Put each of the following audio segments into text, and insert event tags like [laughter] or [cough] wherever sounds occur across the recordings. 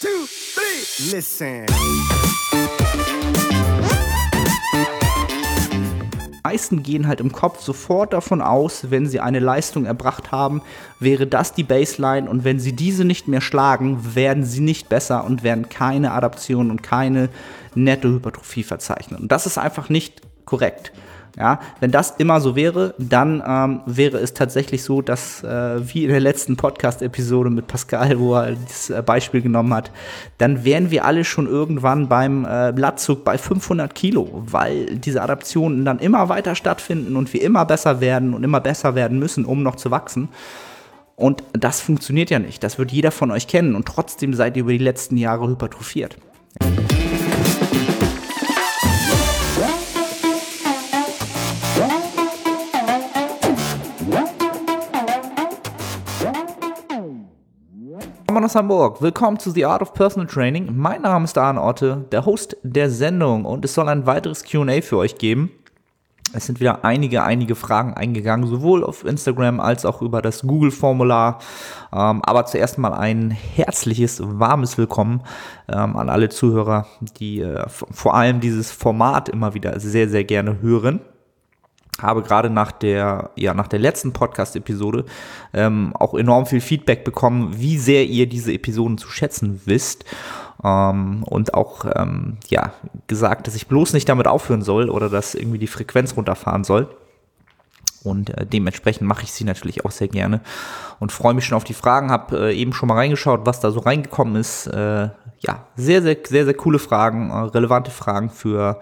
two, three. Listen. meisten gehen halt im Kopf sofort davon aus, wenn sie eine Leistung erbracht haben, wäre das die Baseline und wenn sie diese nicht mehr schlagen, werden sie nicht besser und werden keine Adaption und keine Nettohypertrophie verzeichnen. Und das ist einfach nicht korrekt. Ja, wenn das immer so wäre, dann ähm, wäre es tatsächlich so, dass äh, wie in der letzten Podcast-Episode mit Pascal, wo er dieses äh, Beispiel genommen hat, dann wären wir alle schon irgendwann beim äh, Blattzug bei 500 Kilo, weil diese Adaptionen dann immer weiter stattfinden und wir immer besser werden und immer besser werden müssen, um noch zu wachsen. Und das funktioniert ja nicht. Das wird jeder von euch kennen und trotzdem seid ihr über die letzten Jahre hypertrophiert. Moin aus Hamburg. Willkommen zu The Art of Personal Training. Mein Name ist Arne Otte, der Host der Sendung und es soll ein weiteres Q&A für euch geben. Es sind wieder einige, einige Fragen eingegangen, sowohl auf Instagram als auch über das Google-Formular. Ähm, aber zuerst mal ein herzliches, warmes Willkommen ähm, an alle Zuhörer, die äh, vor allem dieses Format immer wieder sehr, sehr gerne hören habe gerade nach der, ja, nach der letzten Podcast-Episode ähm, auch enorm viel Feedback bekommen, wie sehr ihr diese Episoden zu schätzen wisst. Ähm, und auch ähm, ja, gesagt, dass ich bloß nicht damit aufhören soll oder dass irgendwie die Frequenz runterfahren soll. Und äh, dementsprechend mache ich sie natürlich auch sehr gerne und freue mich schon auf die Fragen. Habe äh, eben schon mal reingeschaut, was da so reingekommen ist. Äh, ja, sehr, sehr, sehr, sehr coole Fragen, äh, relevante Fragen für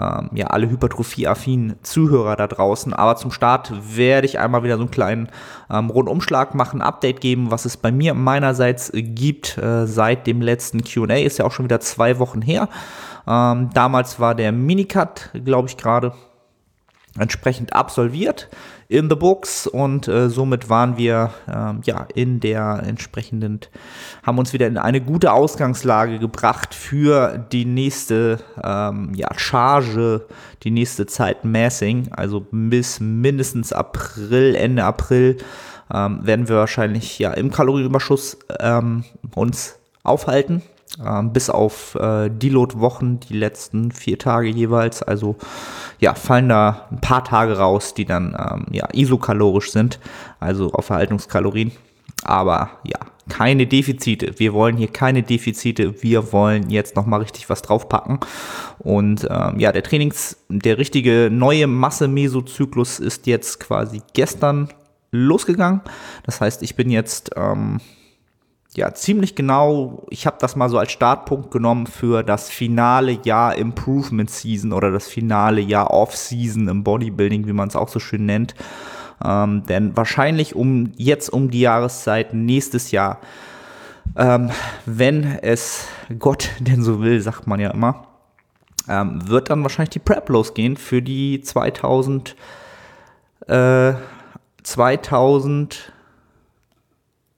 ähm, ja, alle hypertrophie-affinen Zuhörer da draußen. Aber zum Start werde ich einmal wieder so einen kleinen ähm, Rundumschlag machen, Update geben, was es bei mir meinerseits gibt äh, seit dem letzten QA. Ist ja auch schon wieder zwei Wochen her. Ähm, damals war der Minicut, glaube ich, gerade entsprechend absolviert in the books und äh, somit waren wir ähm, ja in der entsprechenden haben uns wieder in eine gute Ausgangslage gebracht für die nächste ähm, ja, Charge, die nächste Zeit Massing, also bis mindestens April, Ende April ähm, werden wir wahrscheinlich ja im Kalorienüberschuss ähm, uns aufhalten ähm, bis auf äh, Deload-Wochen, die letzten vier Tage jeweils. Also ja, fallen da ein paar Tage raus, die dann ähm, ja, isokalorisch sind, also auf Verhaltungskalorien. Aber ja, keine Defizite. Wir wollen hier keine Defizite. Wir wollen jetzt nochmal richtig was draufpacken. Und ähm, ja, der Trainings, der richtige neue Masse-Mesozyklus ist jetzt quasi gestern losgegangen. Das heißt, ich bin jetzt ähm, ja, ziemlich genau, ich habe das mal so als Startpunkt genommen für das finale Jahr Improvement Season oder das finale Jahr Off-Season im Bodybuilding, wie man es auch so schön nennt. Ähm, denn wahrscheinlich um jetzt um die Jahreszeit nächstes Jahr, ähm, wenn es Gott [laughs] denn so will, sagt man ja immer, ähm, wird dann wahrscheinlich die Prep losgehen für die 2000 äh, 2000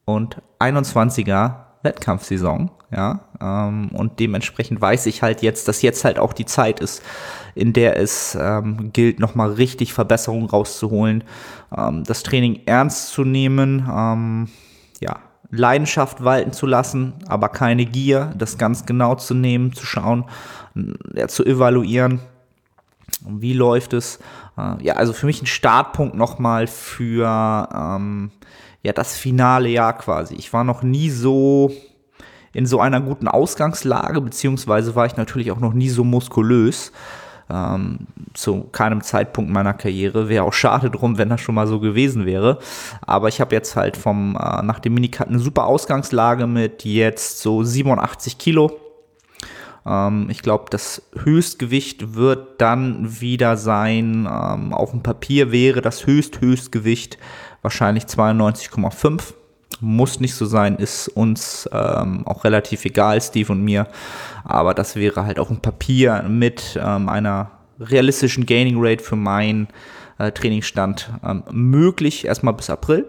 und 21er Wettkampfsaison, ja, ähm, und dementsprechend weiß ich halt jetzt, dass jetzt halt auch die Zeit ist, in der es ähm, gilt, nochmal richtig Verbesserungen rauszuholen, ähm, das Training ernst zu nehmen, ähm, ja, Leidenschaft walten zu lassen, aber keine Gier, das ganz genau zu nehmen, zu schauen, ja, zu evaluieren, wie läuft es. Äh, ja, also für mich ein Startpunkt nochmal für ähm, ja das finale Jahr quasi. Ich war noch nie so in so einer guten Ausgangslage, beziehungsweise war ich natürlich auch noch nie so muskulös. Ähm, zu keinem Zeitpunkt meiner Karriere. Wäre auch schade drum, wenn das schon mal so gewesen wäre. Aber ich habe jetzt halt vom, äh, nach dem Minicut eine super Ausgangslage mit jetzt so 87 Kilo. Ähm, ich glaube, das Höchstgewicht wird dann wieder sein, ähm, auf dem Papier wäre das Höchst-Höchstgewicht wahrscheinlich 92,5. Muss nicht so sein, ist uns ähm, auch relativ egal, Steve und mir. Aber das wäre halt auch ein Papier mit ähm, einer realistischen Gaining Rate für meinen äh, Trainingsstand ähm, möglich, erstmal bis April.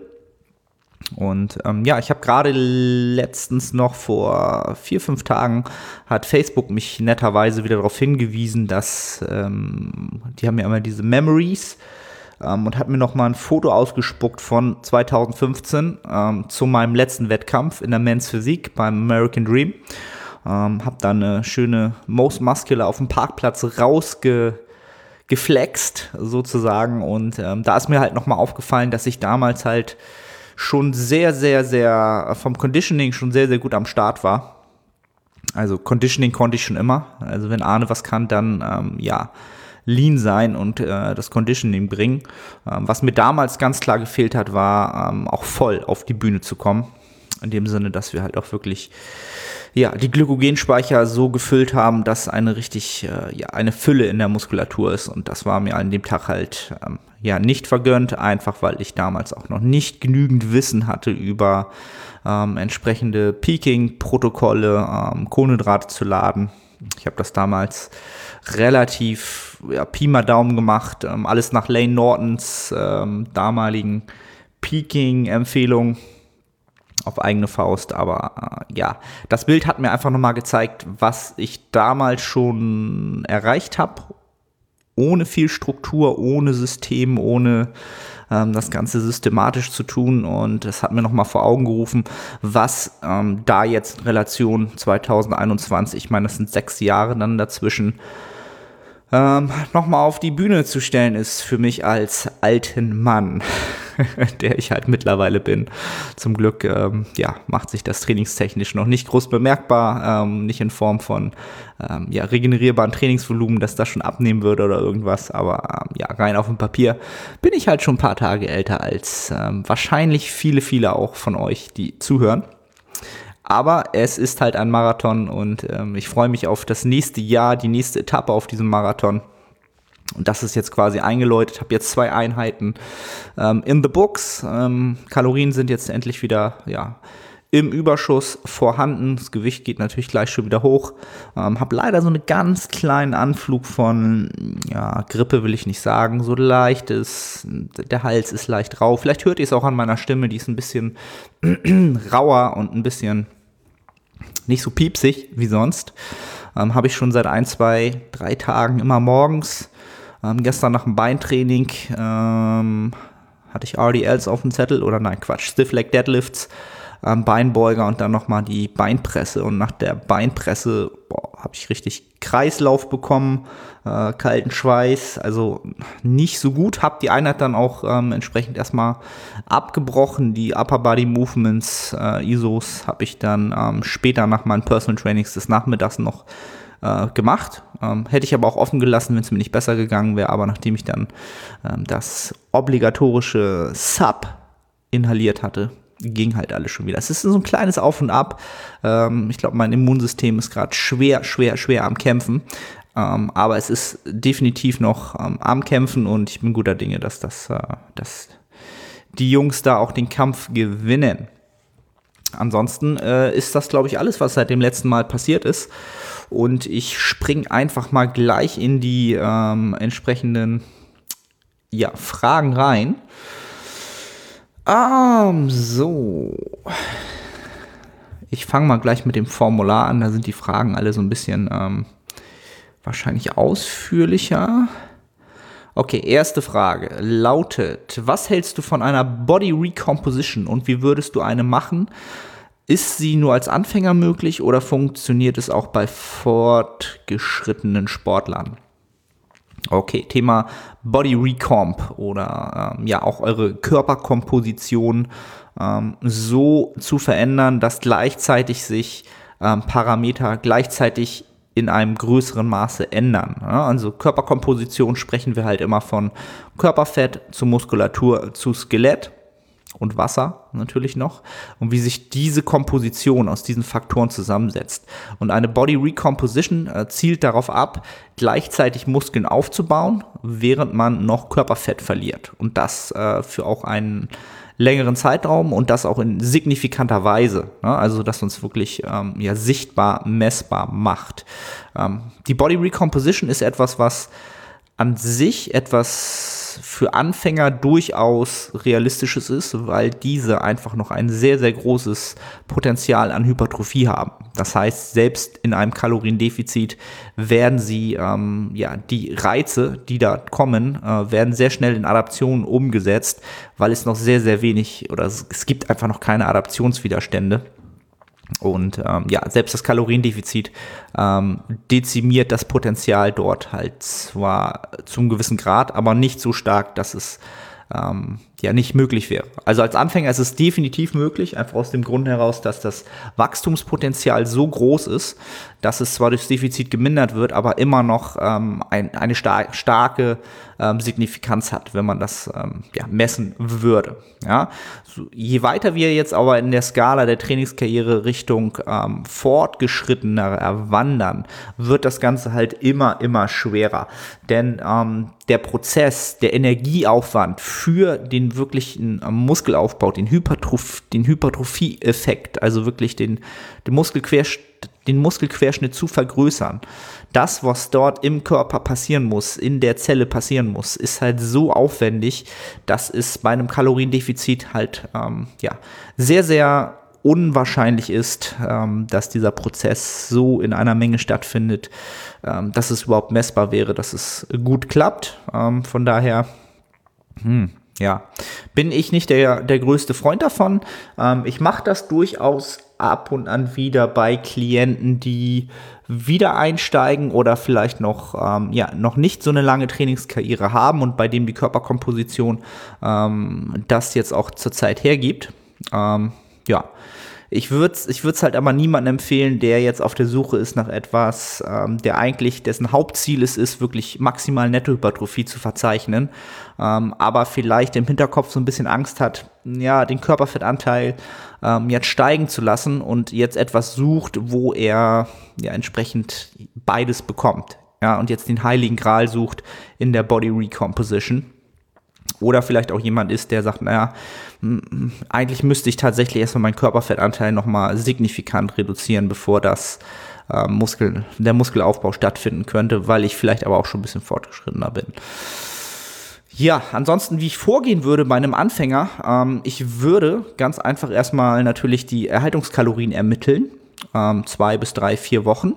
Und ähm, ja, ich habe gerade letztens noch vor vier, fünf Tagen hat Facebook mich netterweise wieder darauf hingewiesen, dass ähm, die haben ja immer diese Memories ähm, und hat mir noch mal ein Foto ausgespuckt von 2015 ähm, zu meinem letzten Wettkampf in der Men's Physik beim American Dream. Ähm, hab dann eine schöne Most Muscular auf dem Parkplatz rausgeflext sozusagen und ähm, da ist mir halt noch mal aufgefallen, dass ich damals halt schon sehr, sehr, sehr vom Conditioning schon sehr, sehr gut am Start war. Also Conditioning konnte ich schon immer. Also wenn Arne was kann, dann ähm, ja lean sein und äh, das Conditioning bringen. Ähm, was mir damals ganz klar gefehlt hat, war ähm, auch voll auf die Bühne zu kommen. In dem Sinne, dass wir halt auch wirklich ja, die Glykogenspeicher so gefüllt haben, dass eine richtig, äh, ja, eine Fülle in der Muskulatur ist. Und das war mir an dem Tag halt ähm, ja nicht vergönnt, einfach weil ich damals auch noch nicht genügend Wissen hatte über ähm, entsprechende Peaking-Protokolle, ähm, Kohlenhydrate zu laden. Ich habe das damals relativ ja, Pi mal Daumen gemacht, ähm, alles nach Lane Nortons ähm, damaligen Peaking-Empfehlung auf eigene Faust, aber äh, ja, das Bild hat mir einfach nochmal gezeigt, was ich damals schon erreicht habe, ohne viel Struktur, ohne System, ohne ähm, das Ganze systematisch zu tun. Und es hat mir nochmal vor Augen gerufen, was ähm, da jetzt in Relation 2021, ich meine, das sind sechs Jahre dann dazwischen, ähm, nochmal auf die Bühne zu stellen, ist für mich als alten Mann, [laughs] der ich halt mittlerweile bin. Zum Glück, ähm, ja, macht sich das trainingstechnisch noch nicht groß bemerkbar, ähm, nicht in Form von ähm, ja, regenerierbaren Trainingsvolumen, dass das schon abnehmen würde oder irgendwas, aber ähm, ja, rein auf dem Papier bin ich halt schon ein paar Tage älter als ähm, wahrscheinlich viele, viele auch von euch, die zuhören. Aber es ist halt ein Marathon und ähm, ich freue mich auf das nächste Jahr, die nächste Etappe auf diesem Marathon. Und das ist jetzt quasi eingeläutet. Habe jetzt zwei Einheiten ähm, in the books. Ähm, Kalorien sind jetzt endlich wieder ja, im Überschuss vorhanden. Das Gewicht geht natürlich gleich schon wieder hoch. Ähm, habe leider so einen ganz kleinen Anflug von ja, Grippe, will ich nicht sagen. So leichtes, der Hals ist leicht rau. Vielleicht hört ihr es auch an meiner Stimme, die ist ein bisschen [clears throat] rauer und ein bisschen nicht so piepsig wie sonst. Ähm, Habe ich schon seit ein, zwei, drei Tagen immer morgens. Ähm, gestern nach dem Beintraining ähm, hatte ich RDLs auf dem Zettel oder nein, Quatsch, Stiff Leg Deadlifts, ähm, Beinbeuger und dann nochmal die Beinpresse. Und nach der Beinpresse habe ich richtig Kreislauf bekommen, äh, kalten Schweiß, also nicht so gut. Habe die Einheit dann auch ähm, entsprechend erstmal abgebrochen. Die Upper Body Movements, äh, ISOs, habe ich dann ähm, später nach meinen Personal Trainings des Nachmittags noch äh, gemacht. Ähm, hätte ich aber auch offen gelassen, wenn es mir nicht besser gegangen wäre. Aber nachdem ich dann ähm, das obligatorische Sub inhaliert hatte, ging halt alles schon wieder. Es ist so ein kleines Auf und Ab. Ähm, ich glaube, mein Immunsystem ist gerade schwer, schwer, schwer am Kämpfen. Ähm, aber es ist definitiv noch ähm, am Kämpfen und ich bin guter Dinge, dass das, äh, dass die Jungs da auch den Kampf gewinnen. Ansonsten äh, ist das, glaube ich, alles, was seit dem letzten Mal passiert ist. Und ich spring einfach mal gleich in die ähm, entsprechenden ja, Fragen rein. Um, so. Ich fange mal gleich mit dem Formular an. Da sind die Fragen alle so ein bisschen ähm, wahrscheinlich ausführlicher. Okay, erste Frage lautet, was hältst du von einer Body Recomposition und wie würdest du eine machen? Ist sie nur als Anfänger möglich oder funktioniert es auch bei fortgeschrittenen Sportlern? Okay, Thema Body Recomp oder ähm, ja auch eure Körperkomposition ähm, so zu verändern, dass gleichzeitig sich ähm, Parameter gleichzeitig in einem größeren Maße ändern. Also Körperkomposition sprechen wir halt immer von Körperfett zu Muskulatur zu Skelett und Wasser natürlich noch und wie sich diese Komposition aus diesen Faktoren zusammensetzt. Und eine Body Recomposition äh, zielt darauf ab, gleichzeitig Muskeln aufzubauen, während man noch Körperfett verliert. Und das äh, für auch einen längeren Zeitraum und das auch in signifikanter Weise. Ne? Also, dass uns wirklich ähm, ja, sichtbar, messbar macht. Ähm, die Body Recomposition ist etwas, was an sich etwas was für Anfänger durchaus realistisches ist, weil diese einfach noch ein sehr, sehr großes Potenzial an Hypertrophie haben. Das heißt, selbst in einem Kaloriendefizit werden sie, ähm, ja, die Reize, die da kommen, äh, werden sehr schnell in Adaptionen umgesetzt, weil es noch sehr, sehr wenig oder es, es gibt einfach noch keine Adaptionswiderstände. Und ähm, ja, selbst das Kaloriendefizit ähm, dezimiert das Potenzial dort halt zwar zum gewissen Grad, aber nicht so stark, dass es ähm, ja nicht möglich wäre. Also als Anfänger ist es definitiv möglich, einfach aus dem Grund heraus, dass das Wachstumspotenzial so groß ist, dass es zwar durchs Defizit gemindert wird, aber immer noch ähm, ein, eine star starke ähm, Signifikanz hat, wenn man das ähm, ja, messen würde. Ja? So, je weiter wir jetzt aber in der Skala der Trainingskarriere Richtung ähm, fortgeschrittener wandern, wird das Ganze halt immer, immer schwerer. Denn ähm, der Prozess, der Energieaufwand für den wirklichen ähm, Muskelaufbau, den, Hypertroph den Hypertrophie-Effekt, also wirklich den, den Muskelquerschnitt den Muskelquerschnitt zu vergrößern. Das, was dort im Körper passieren muss, in der Zelle passieren muss, ist halt so aufwendig, dass es bei einem Kaloriendefizit halt ähm, ja, sehr, sehr unwahrscheinlich ist, ähm, dass dieser Prozess so in einer Menge stattfindet, ähm, dass es überhaupt messbar wäre, dass es gut klappt. Ähm, von daher, hm, ja, bin ich nicht der, der größte Freund davon. Ähm, ich mache das durchaus ab und an wieder bei Klienten, die wieder einsteigen oder vielleicht noch, ähm, ja, noch nicht so eine lange Trainingskarriere haben und bei dem die Körperkomposition ähm, das jetzt auch zurzeit hergibt. Ähm, ja, ich würde es ich halt aber niemandem empfehlen, der jetzt auf der Suche ist nach etwas, ähm, der eigentlich, dessen Hauptziel es ist, wirklich maximal Nettohypertrophie zu verzeichnen, ähm, aber vielleicht im Hinterkopf so ein bisschen Angst hat, ja, den Körperfettanteil ähm, jetzt steigen zu lassen und jetzt etwas sucht, wo er ja entsprechend beides bekommt. Ja, und jetzt den heiligen Gral sucht in der Body Recomposition. Oder vielleicht auch jemand ist, der sagt, naja, eigentlich müsste ich tatsächlich erstmal meinen Körperfettanteil nochmal signifikant reduzieren, bevor das äh, Muskel, der Muskelaufbau stattfinden könnte, weil ich vielleicht aber auch schon ein bisschen fortgeschrittener bin. Ja, ansonsten, wie ich vorgehen würde bei einem Anfänger, ähm, ich würde ganz einfach erstmal natürlich die Erhaltungskalorien ermitteln, ähm, zwei bis drei, vier Wochen.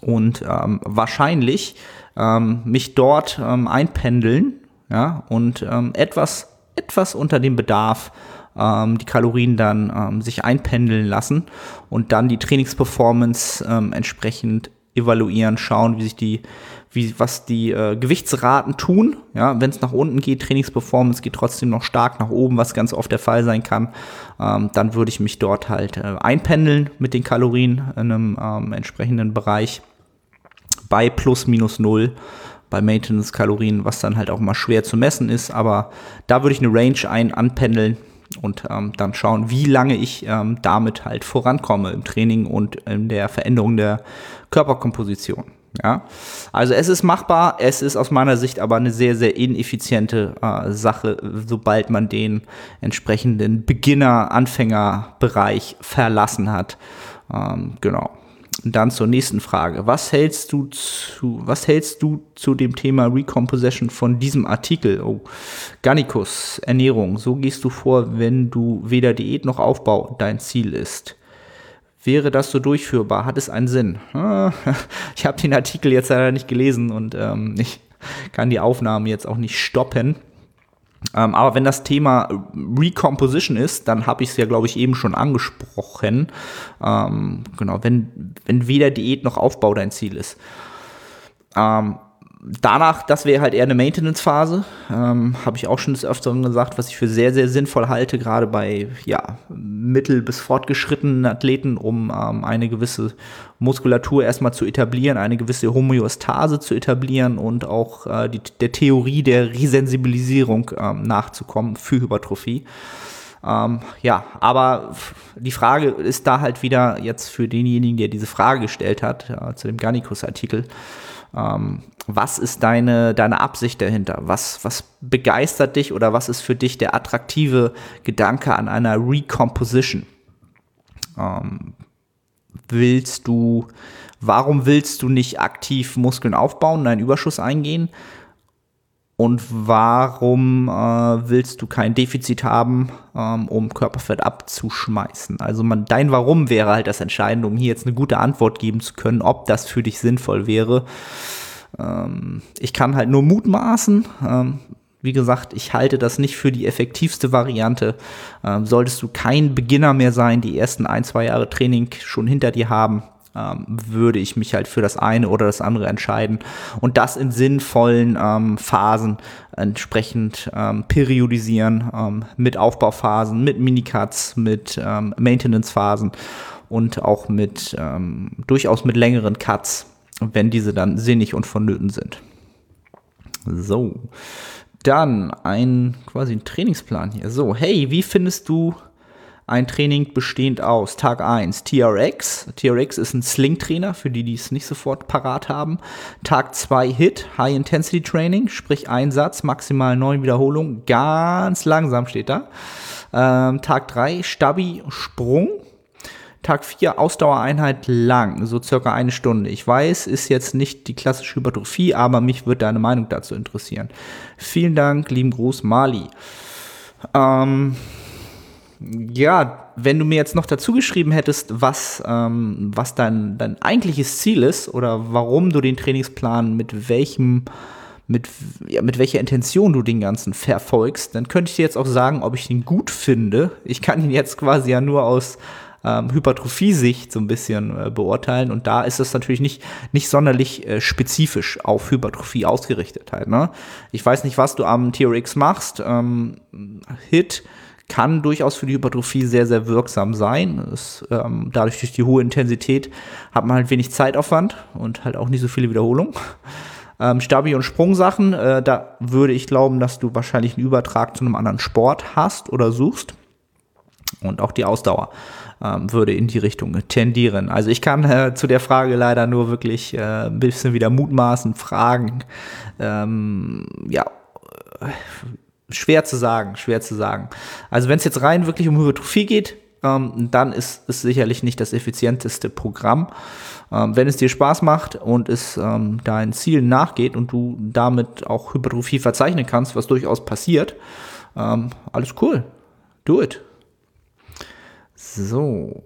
Und ähm, wahrscheinlich ähm, mich dort ähm, einpendeln ja, und ähm, etwas, etwas unter dem Bedarf die Kalorien dann sich einpendeln lassen und dann die Trainingsperformance entsprechend evaluieren, schauen, wie sich die, wie, was die äh, Gewichtsraten tun. Ja, wenn es nach unten geht, Trainingsperformance geht trotzdem noch stark nach oben, was ganz oft der Fall sein kann, ähm, dann würde ich mich dort halt äh, einpendeln mit den Kalorien in einem ähm, entsprechenden Bereich bei plus minus null bei Maintenance-Kalorien, was dann halt auch mal schwer zu messen ist. Aber da würde ich eine Range ein anpendeln und ähm, dann schauen, wie lange ich ähm, damit halt vorankomme im Training und in der Veränderung der Körperkomposition. Ja, also es ist machbar, es ist aus meiner Sicht aber eine sehr, sehr ineffiziente äh, Sache, sobald man den entsprechenden Beginner-Anfänger-Bereich verlassen hat. Ähm, genau. Und dann zur nächsten Frage. Was hältst du zu, was hältst du zu dem Thema Recomposition von diesem Artikel? Oh, Garnicus, Ernährung. So gehst du vor, wenn du weder Diät noch Aufbau dein Ziel ist. Wäre das so durchführbar? Hat es einen Sinn? Ah, [laughs] ich habe den Artikel jetzt leider nicht gelesen und ähm, ich kann die Aufnahmen jetzt auch nicht stoppen. Ähm, aber wenn das Thema Recomposition ist, dann habe ich es ja, glaube ich, eben schon angesprochen. Ähm, genau, wenn, wenn weder Diät noch Aufbau dein Ziel ist. Ähm, danach, das wäre halt eher eine Maintenance-Phase. Ähm, Habe ich auch schon des Öfteren gesagt, was ich für sehr, sehr sinnvoll halte, gerade bei ja, mittel- bis fortgeschrittenen Athleten, um ähm, eine gewisse Muskulatur erstmal zu etablieren, eine gewisse Homöostase zu etablieren und auch äh, die, der Theorie der Resensibilisierung ähm, nachzukommen für Hypertrophie. Ähm, ja, aber die Frage ist da halt wieder jetzt für denjenigen, der diese Frage gestellt hat, äh, zu dem Garnicus-Artikel, ähm, was ist deine, deine Absicht dahinter? Was, was begeistert dich oder was ist für dich der attraktive Gedanke an einer Recomposition? Ähm, willst du, warum willst du nicht aktiv Muskeln aufbauen, einen Überschuss eingehen? Und warum äh, willst du kein Defizit haben, ähm, um Körperfett abzuschmeißen? Also man, dein Warum wäre halt das Entscheidende, um hier jetzt eine gute Antwort geben zu können, ob das für dich sinnvoll wäre. Ähm, ich kann halt nur mutmaßen. Ähm, wie gesagt, ich halte das nicht für die effektivste Variante. Ähm, solltest du kein Beginner mehr sein, die ersten ein, zwei Jahre Training schon hinter dir haben, ähm, würde ich mich halt für das eine oder das andere entscheiden und das in sinnvollen ähm, Phasen entsprechend ähm, periodisieren ähm, mit Aufbauphasen, mit Minicuts, mit ähm, Maintenance-Phasen und auch mit ähm, durchaus mit längeren Cuts, wenn diese dann sinnig und vonnöten sind. So, dann ein quasi ein Trainingsplan hier. So, hey, wie findest du ein Training bestehend aus Tag 1 TRX. TRX ist ein Sling-Trainer, für die, die es nicht sofort parat haben. Tag 2 HIT, High Intensity Training, sprich Einsatz, maximal 9 Wiederholungen, ganz langsam steht da. Ähm, Tag 3 Stabi Sprung. Tag 4 Ausdauereinheit lang, so circa eine Stunde. Ich weiß, ist jetzt nicht die klassische Hypertrophie, aber mich würde deine Meinung dazu interessieren. Vielen Dank, lieben Gruß, Mali. Ähm, ja, wenn du mir jetzt noch dazu geschrieben hättest, was, ähm, was dein, dein eigentliches Ziel ist oder warum du den Trainingsplan mit welchem, mit, ja, mit welcher Intention du den ganzen verfolgst, dann könnte ich dir jetzt auch sagen, ob ich den gut finde. Ich kann ihn jetzt quasi ja nur aus ähm, Hypertrophie-Sicht so ein bisschen äh, beurteilen und da ist es natürlich nicht, nicht sonderlich äh, spezifisch auf Hypertrophie ausgerichtet halt. Ne? Ich weiß nicht, was du am TRX machst. Ähm, Hit kann durchaus für die Hypertrophie sehr, sehr wirksam sein. Es, ähm, dadurch durch die hohe Intensität hat man halt wenig Zeitaufwand und halt auch nicht so viele Wiederholungen. [laughs] Ähm, Stabi- und Sprungsachen, äh, da würde ich glauben, dass du wahrscheinlich einen Übertrag zu einem anderen Sport hast oder suchst. Und auch die Ausdauer ähm, würde in die Richtung tendieren. Also ich kann äh, zu der Frage leider nur wirklich äh, ein bisschen wieder mutmaßen, fragen. Ähm, ja, schwer zu sagen, schwer zu sagen. Also wenn es jetzt rein wirklich um Hypertrophie geht, ähm, dann ist es sicherlich nicht das effizienteste Programm. Ähm, wenn es dir Spaß macht und es ähm, deinen Zielen nachgeht und du damit auch Hypertrophie verzeichnen kannst, was durchaus passiert, ähm, alles cool. Do it. So.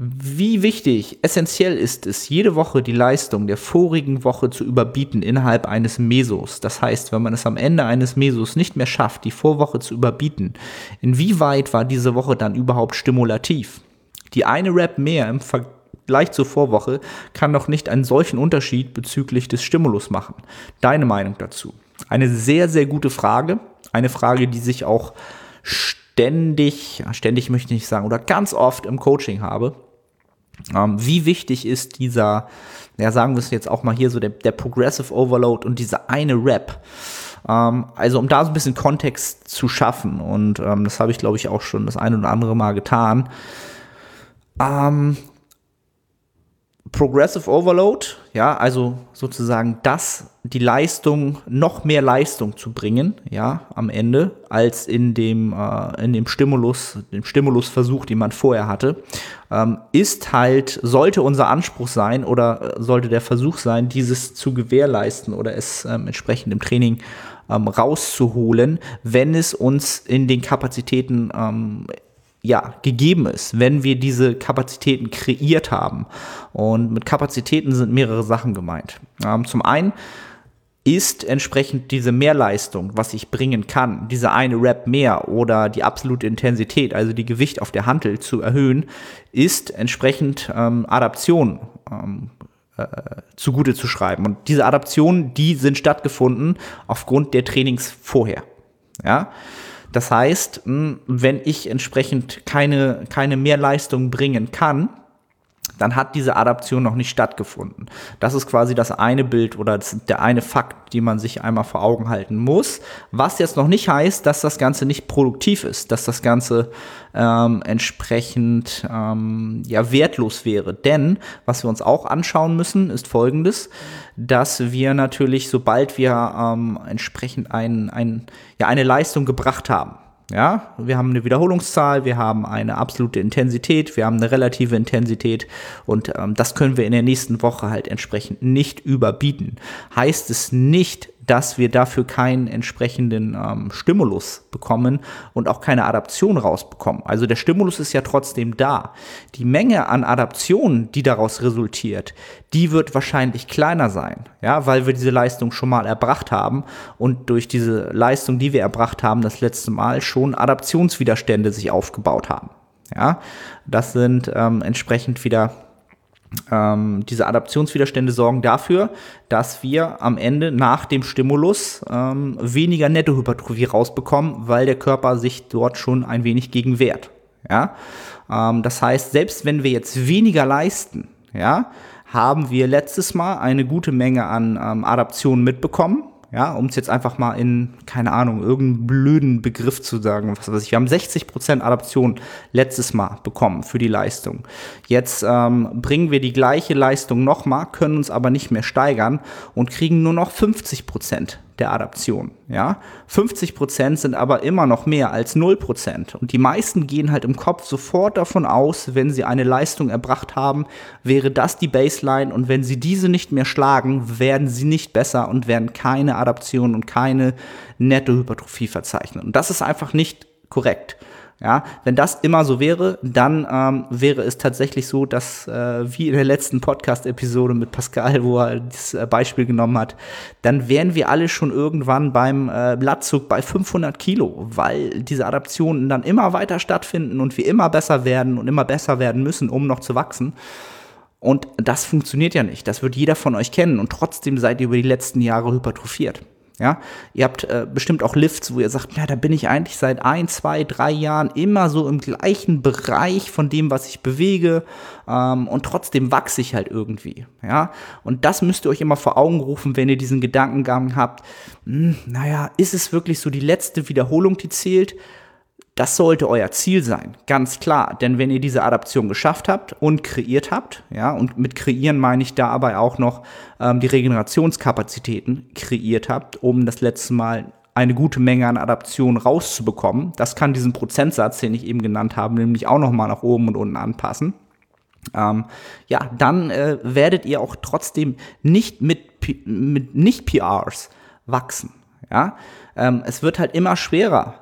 Wie wichtig, essentiell ist es, jede Woche die Leistung der vorigen Woche zu überbieten innerhalb eines Mesos. Das heißt, wenn man es am Ende eines Mesos nicht mehr schafft, die Vorwoche zu überbieten, inwieweit war diese Woche dann überhaupt stimulativ? Die eine Rap mehr im Vergleich zur Vorwoche kann doch nicht einen solchen Unterschied bezüglich des Stimulus machen. Deine Meinung dazu? Eine sehr, sehr gute Frage. Eine Frage, die sich auch ständig, ständig möchte ich nicht sagen, oder ganz oft im Coaching habe wie wichtig ist dieser, ja, sagen wir es jetzt auch mal hier so, der, der Progressive Overload und diese eine Rap. Ähm, also um da so ein bisschen Kontext zu schaffen und ähm, das habe ich glaube ich auch schon das eine oder andere Mal getan. Ähm, Progressive Overload, ja, also sozusagen das, die Leistung, noch mehr Leistung zu bringen, ja, am Ende, als in dem, äh, in dem Stimulus, dem Stimulusversuch, den man vorher hatte, ähm, ist halt, sollte unser Anspruch sein oder äh, sollte der Versuch sein, dieses zu gewährleisten oder es ähm, entsprechend im Training ähm, rauszuholen, wenn es uns in den Kapazitäten ähm, ja, gegeben ist, wenn wir diese Kapazitäten kreiert haben. Und mit Kapazitäten sind mehrere Sachen gemeint. Ähm, zum einen ist entsprechend diese Mehrleistung, was ich bringen kann, diese eine Rap mehr oder die absolute Intensität, also die Gewicht auf der Hantel zu erhöhen, ist entsprechend ähm, Adaption ähm, äh, zugute zu schreiben. Und diese Adaptionen, die sind stattgefunden aufgrund der Trainings vorher. Ja. Das heißt, hm, wenn ich entsprechend keine, keine Mehrleistung bringen kann, dann hat diese Adaption noch nicht stattgefunden. Das ist quasi das eine Bild oder der eine Fakt, die man sich einmal vor Augen halten muss. Was jetzt noch nicht heißt, dass das Ganze nicht produktiv ist, dass das Ganze ähm, entsprechend ähm, ja wertlos wäre. Denn was wir uns auch anschauen müssen, ist Folgendes, dass wir natürlich, sobald wir ähm, entsprechend ein, ein, ja, eine Leistung gebracht haben, ja, wir haben eine Wiederholungszahl, wir haben eine absolute Intensität, wir haben eine relative Intensität und ähm, das können wir in der nächsten Woche halt entsprechend nicht überbieten. Heißt es nicht, dass wir dafür keinen entsprechenden ähm, Stimulus bekommen und auch keine Adaption rausbekommen. Also der Stimulus ist ja trotzdem da. Die Menge an Adaption, die daraus resultiert, die wird wahrscheinlich kleiner sein, ja, weil wir diese Leistung schon mal erbracht haben und durch diese Leistung, die wir erbracht haben, das letzte Mal schon Adaptionswiderstände sich aufgebaut haben. Ja, das sind ähm, entsprechend wieder ähm, diese Adaptionswiderstände sorgen dafür, dass wir am Ende nach dem Stimulus ähm, weniger Nettohypertrophie rausbekommen, weil der Körper sich dort schon ein wenig gegen wehrt. Ja? Ähm, das heißt, selbst wenn wir jetzt weniger leisten, ja, haben wir letztes Mal eine gute Menge an ähm, Adaptionen mitbekommen ja, um es jetzt einfach mal in, keine Ahnung, irgendeinen blöden Begriff zu sagen, was weiß ich. Wir haben 60% Adaption letztes Mal bekommen für die Leistung. Jetzt ähm, bringen wir die gleiche Leistung nochmal, können uns aber nicht mehr steigern und kriegen nur noch 50% der Adaption. Ja? 50 Prozent sind aber immer noch mehr als 0 Prozent. Und die meisten gehen halt im Kopf sofort davon aus, wenn sie eine Leistung erbracht haben, wäre das die Baseline. Und wenn sie diese nicht mehr schlagen, werden sie nicht besser und werden keine Adaption und keine Nettohypertrophie verzeichnen. Und das ist einfach nicht korrekt. Ja, wenn das immer so wäre, dann ähm, wäre es tatsächlich so, dass äh, wie in der letzten Podcast-Episode mit Pascal, wo er das äh, Beispiel genommen hat, dann wären wir alle schon irgendwann beim äh, Blattzug bei 500 Kilo, weil diese Adaptionen dann immer weiter stattfinden und wir immer besser werden und immer besser werden müssen, um noch zu wachsen. Und das funktioniert ja nicht. Das wird jeder von euch kennen und trotzdem seid ihr über die letzten Jahre hypertrophiert. Ja, ihr habt äh, bestimmt auch Lifts, wo ihr sagt, ja, da bin ich eigentlich seit ein, zwei, drei Jahren immer so im gleichen Bereich von dem, was ich bewege ähm, und trotzdem wachse ich halt irgendwie. Ja, und das müsst ihr euch immer vor Augen rufen, wenn ihr diesen Gedankengang habt. Hm, naja, ist es wirklich so die letzte Wiederholung, die zählt? Das sollte euer Ziel sein, ganz klar. Denn wenn ihr diese Adaption geschafft habt und kreiert habt, ja, und mit kreieren meine ich dabei auch noch ähm, die Regenerationskapazitäten kreiert habt, um das letzte Mal eine gute Menge an Adaption rauszubekommen. Das kann diesen Prozentsatz, den ich eben genannt habe, nämlich auch nochmal nach oben und unten anpassen. Ähm, ja, dann äh, werdet ihr auch trotzdem nicht mit, mit Nicht-PRs wachsen. Ja, ähm, es wird halt immer schwerer,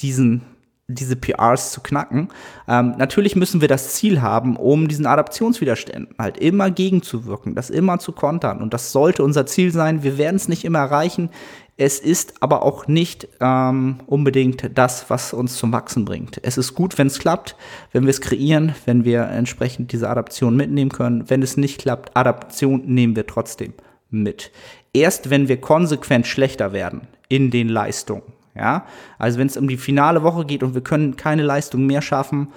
diesen diese PRs zu knacken. Ähm, natürlich müssen wir das Ziel haben, um diesen Adaptionswiderständen halt immer gegenzuwirken, das immer zu kontern. Und das sollte unser Ziel sein. Wir werden es nicht immer erreichen. Es ist aber auch nicht ähm, unbedingt das, was uns zum Wachsen bringt. Es ist gut, wenn es klappt, wenn wir es kreieren, wenn wir entsprechend diese Adaption mitnehmen können. Wenn es nicht klappt, Adaption nehmen wir trotzdem mit. Erst wenn wir konsequent schlechter werden in den Leistungen, ja, also wenn es um die finale Woche geht und wir können keine Leistung mehr schaffen,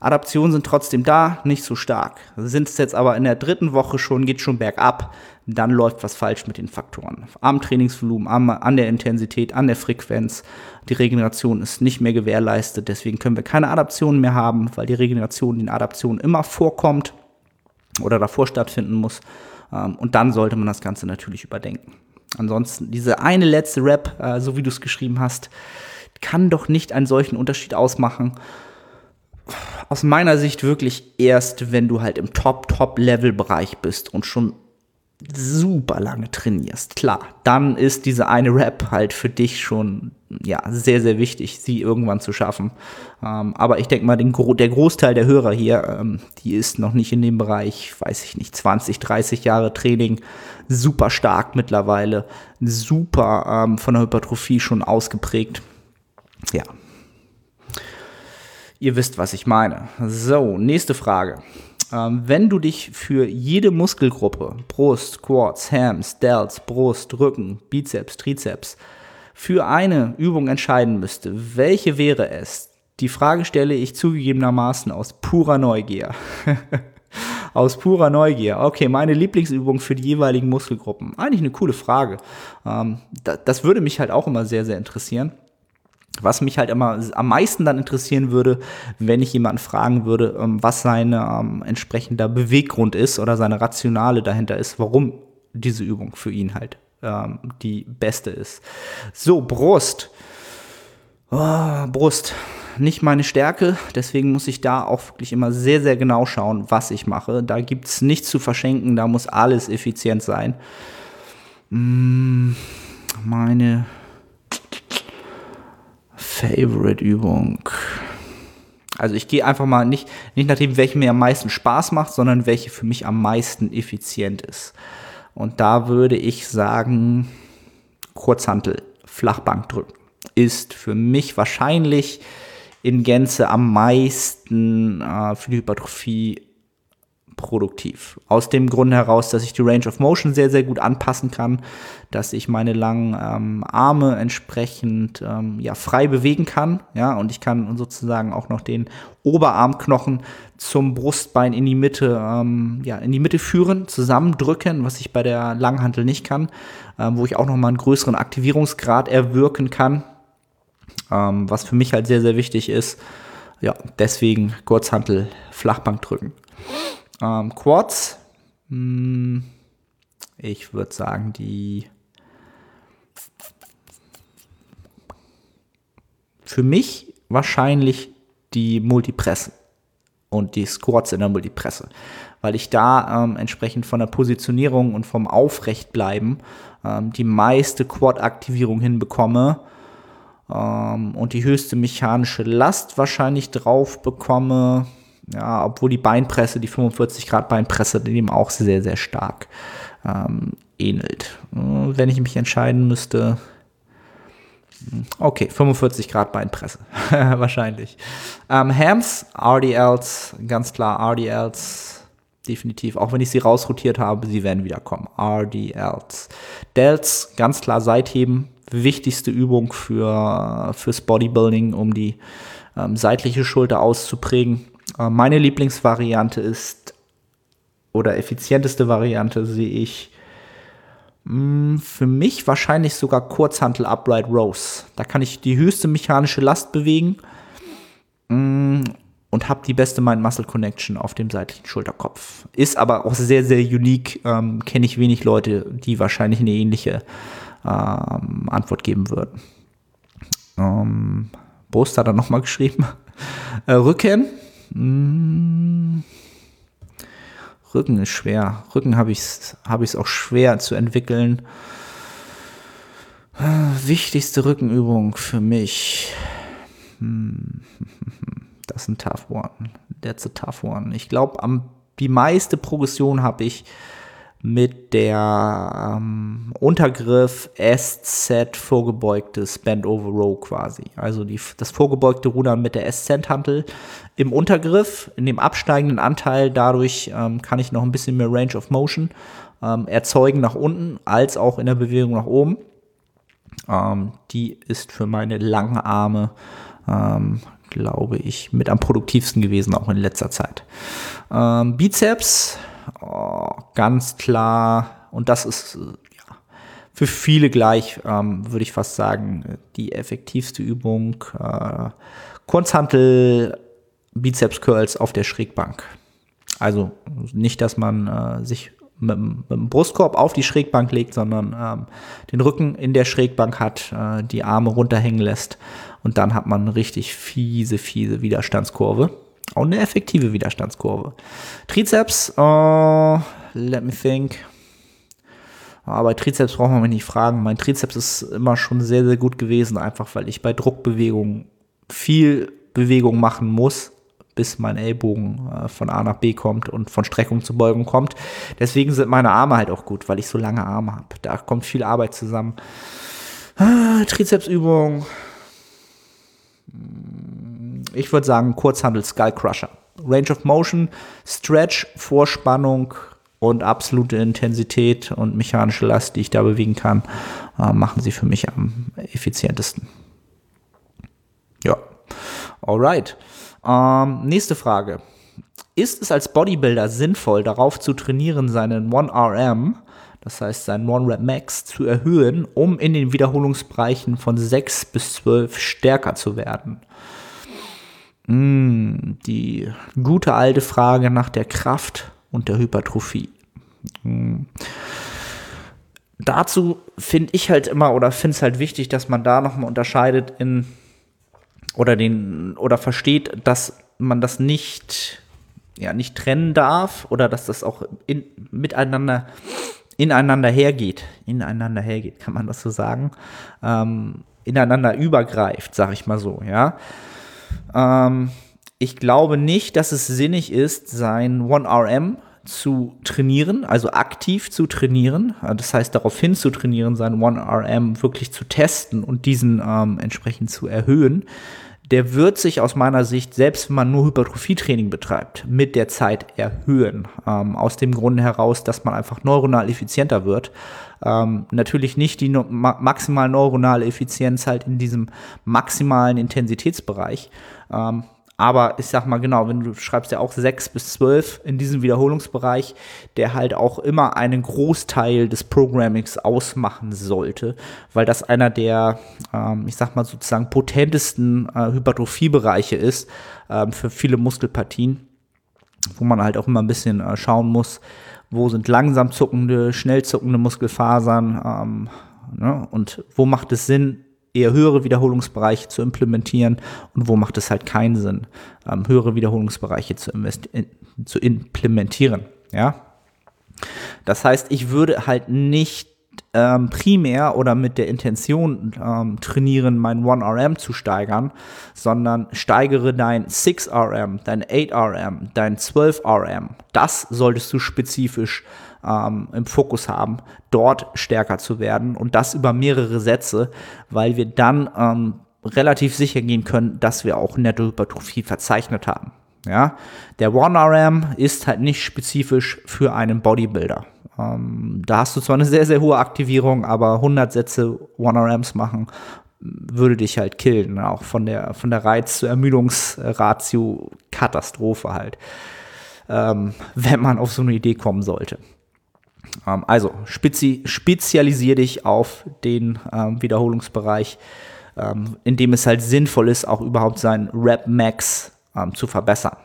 Adaptionen sind trotzdem da, nicht so stark. Sind es jetzt aber in der dritten Woche schon, geht schon bergab, dann läuft was falsch mit den Faktoren. Am Trainingsvolumen, am, an der Intensität, an der Frequenz. Die Regeneration ist nicht mehr gewährleistet, deswegen können wir keine Adaptionen mehr haben, weil die Regeneration den Adaptionen immer vorkommt oder davor stattfinden muss. Ähm, und dann sollte man das Ganze natürlich überdenken. Ansonsten, diese eine letzte Rap, äh, so wie du es geschrieben hast, kann doch nicht einen solchen Unterschied ausmachen. Aus meiner Sicht wirklich erst, wenn du halt im Top-Top-Level-Bereich bist und schon super lange trainierst. Klar, dann ist diese eine Rap halt für dich schon ja sehr sehr wichtig, sie irgendwann zu schaffen. Ähm, aber ich denke mal, den, der Großteil der Hörer hier, ähm, die ist noch nicht in dem Bereich, weiß ich nicht, 20, 30 Jahre Training, super stark mittlerweile, super ähm, von der Hypertrophie schon ausgeprägt. Ja. Ihr wisst, was ich meine. So, nächste Frage. Ähm, wenn du dich für jede Muskelgruppe, Brust, Quads, Hams, Delts, Brust, Rücken, Bizeps, Trizeps, für eine Übung entscheiden müsste, welche wäre es? Die Frage stelle ich zugegebenermaßen aus purer Neugier. [laughs] aus purer Neugier. Okay, meine Lieblingsübung für die jeweiligen Muskelgruppen. Eigentlich eine coole Frage. Ähm, das würde mich halt auch immer sehr, sehr interessieren. Was mich halt immer am meisten dann interessieren würde, wenn ich jemanden fragen würde, ähm, was sein ähm, entsprechender Beweggrund ist oder seine Rationale dahinter ist, warum diese Übung für ihn halt ähm, die beste ist. So, Brust. Oh, Brust. Nicht meine Stärke, deswegen muss ich da auch wirklich immer sehr, sehr genau schauen, was ich mache. Da gibt es nichts zu verschenken, da muss alles effizient sein. Mmh meine Favorite-Übung. Also ich gehe einfach mal nicht, nicht nach dem, welche mir am meisten Spaß macht, sondern welche für mich am meisten effizient ist. Und da würde ich sagen, Kurzhantel, Flachbank drücken, ist für mich wahrscheinlich in Gänze am meisten äh, für die Hypertrophie produktiv. Aus dem Grund heraus, dass ich die Range of Motion sehr, sehr gut anpassen kann, dass ich meine langen ähm, Arme entsprechend ähm, ja, frei bewegen kann. Ja, und ich kann sozusagen auch noch den Oberarmknochen zum Brustbein in die Mitte, ähm, ja, in die Mitte führen, zusammendrücken, was ich bei der Langhantel nicht kann, ähm, wo ich auch noch mal einen größeren Aktivierungsgrad erwirken kann, ähm, was für mich halt sehr, sehr wichtig ist. Ja, deswegen Kurzhantel, Flachbank drücken. Ähm, Quads, hm, ich würde sagen, die für mich wahrscheinlich die Multipresse und die Squats in der Multipresse, weil ich da ähm, entsprechend von der Positionierung und vom Aufrechtbleiben ähm, die meiste Quad-Aktivierung hinbekomme ähm, und die höchste mechanische Last wahrscheinlich drauf bekomme. Ja, obwohl die Beinpresse, die 45 Grad Beinpresse, dem auch sehr, sehr stark ähm, ähnelt. Äh, wenn ich mich entscheiden müsste, hm, Okay, 45 Grad Beinpresse, [laughs] wahrscheinlich. Ähm, Hams, RDLs, ganz klar RDLs, definitiv. Auch wenn ich sie rausrotiert habe, sie werden wiederkommen. RDLs. Delts, ganz klar Seitheben, wichtigste Übung für, fürs Bodybuilding, um die ähm, seitliche Schulter auszuprägen. Äh, meine Lieblingsvariante ist, oder effizienteste Variante sehe ich, mh, hm, für mich wahrscheinlich sogar Kurzhantel Upright Rows. Da kann ich die höchste mechanische Last bewegen mh, hm, und habe die beste Mind-Muscle-Connection auf dem seitlichen Schulterkopf. Ist aber auch sehr, sehr unique. Ähm, Kenne ich wenig Leute, die wahrscheinlich eine ähnliche ähm, Antwort geben würden. Ähm, Brust hat er nochmal geschrieben. [laughs] äh, Rücken hm. Rücken ist schwer. Rücken habe ich es hab auch schwer zu entwickeln. Wichtigste Rückenübung für mich. Hm. Das ist ein tough one. That's a tough one. Ich glaube, die meiste Progression habe ich mit der ähm, Untergriff SZ vorgebeugtes Bend Over Row quasi. Also die, das vorgebeugte Rudern mit der SZ-Hantel im Untergriff, in dem absteigenden Anteil. Dadurch ähm, kann ich noch ein bisschen mehr Range of Motion ähm, erzeugen nach unten, als auch in der Bewegung nach oben. Ähm, die ist für meine langen Arme, ähm, glaube ich, mit am produktivsten gewesen, auch in letzter Zeit. Ähm, Bizeps oh, ganz klar, und das ist ja, für viele gleich, ähm, würde ich fast sagen, die effektivste Übung. Äh, Kurzhantel, Bizeps Curls auf der Schrägbank. Also nicht, dass man äh, sich mit, mit, dem Brustkorb auf die Schrägbank legt, sondern ähm, den Rücken in der Schrägbank hat, äh, die Arme runterhängen lässt und dann hat man eine richtig fiese, fiese Widerstandskurve. Auch eine effektive Widerstandskurve. Trizeps, uh, let me think. Aber Trizeps braucht man mich nicht fragen. Mein Trizeps ist immer schon sehr, sehr gut gewesen, einfach weil ich bei Druckbewegungen viel Bewegung machen muss, bis mein Ellbogen äh, von A nach B kommt und von Streckung zu Beugung kommt. Deswegen sind meine Arme halt auch gut, weil ich so lange Arme habe. Da kommt viel Arbeit zusammen. Ah, Trizepsübung ich würde sagen, Kurzhandel Skull Crusher. Range of Motion, Stretch, Vorspannung und absolute Intensität und mechanische Last, die ich da bewegen kann, äh, machen sie für mich am effizientesten. Ja. Alright. Ähm, nächste Frage. Ist es als Bodybuilder sinnvoll, darauf zu trainieren, seinen 1RM, das heißt seinen One-Rep Max, zu erhöhen, um in den Wiederholungsbereichen von 6 bis 12 stärker zu werden? Mm, die gute alte Frage nach der Kraft und der Hypertrophie. Mm. Dazu finde ich halt immer oder finde es halt wichtig, dass man da nochmal unterscheidet in oder den oder versteht, dass man das nicht ja nicht trennen darf oder dass das auch in, miteinander ineinander hergeht, ineinander hergeht, kann man das so sagen, ähm, ineinander übergreift, sag ich mal so, ja. Ähm, ich glaube nicht, dass es sinnig ist, sein 1RM zu trainieren, also aktiv zu trainieren, das heißt darauf hin zu trainieren, sein 1RM wirklich zu testen und diesen ähm, entsprechend zu erhöhen, der wird sich aus meiner Sicht, selbst wenn man nur Hypertrophietraining betreibt, mit der Zeit erhöhen. Ähm, aus dem Grunde heraus, dass man einfach neuronal effizienter wird. Ähm, natürlich nicht die no ma maximal neuronale Effizienz halt in diesem maximalen Intensitätsbereich. Ähm, aber ich sag mal genau, wenn du schreibst ja auch sechs bis zwölf in diesem Wiederholungsbereich, der halt auch immer einen Großteil des Programmings ausmachen sollte, weil das einer der, ähm, ich sag mal sozusagen potentesten äh, Hypertrophiebereiche ist ähm, für viele Muskelpartien, wo man halt auch immer ein bisschen äh, schauen muss, wo sind langsam zuckende, schnell zuckende Muskelfasern ähm, ne? und wo macht es Sinn, eher höhere Wiederholungsbereiche zu implementieren und wo macht es halt keinen Sinn, ähm, höhere Wiederholungsbereiche zu, in, zu implementieren. Ja? Das heißt, ich würde halt nicht ähm, primär oder mit der Intention ähm, trainieren, mein 1RM zu steigern, sondern steigere dein 6RM, dein 8RM, dein 12RM. Das solltest du spezifisch ähm, im Fokus haben, dort stärker zu werden und das über mehrere Sätze, weil wir dann ähm, relativ sicher gehen können, dass wir auch Nettohypertrophie verzeichnet haben. Ja, der One-RM ist halt nicht spezifisch für einen Bodybuilder. Ähm, da hast du zwar eine sehr, sehr hohe Aktivierung, aber 100 Sätze One-RMs machen würde dich halt killen. Auch von der, von der Reiz- zur Ermüdungsratio Katastrophe halt. Ähm, [laughs] wenn man auf so eine Idee kommen sollte. Ähm, also spezi spezialisiere dich auf den ähm, Wiederholungsbereich, ähm, in dem es halt sinnvoll ist, auch überhaupt seinen Rap Max ähm, zu verbessern.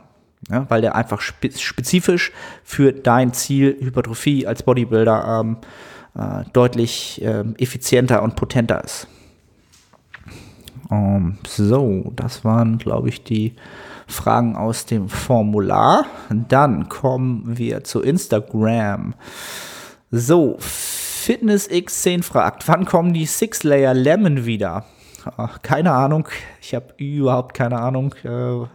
Ja, weil der einfach spe spezifisch für dein Ziel Hypertrophie als Bodybuilder ähm, äh, deutlich äh, effizienter und potenter ist. Um, so, das waren, glaube ich, die Fragen aus dem Formular. Dann kommen wir zu Instagram. So, Fitness X10 fragt, wann kommen die Six Layer Lemon wieder? Ach, keine Ahnung. Ich habe überhaupt keine Ahnung, äh,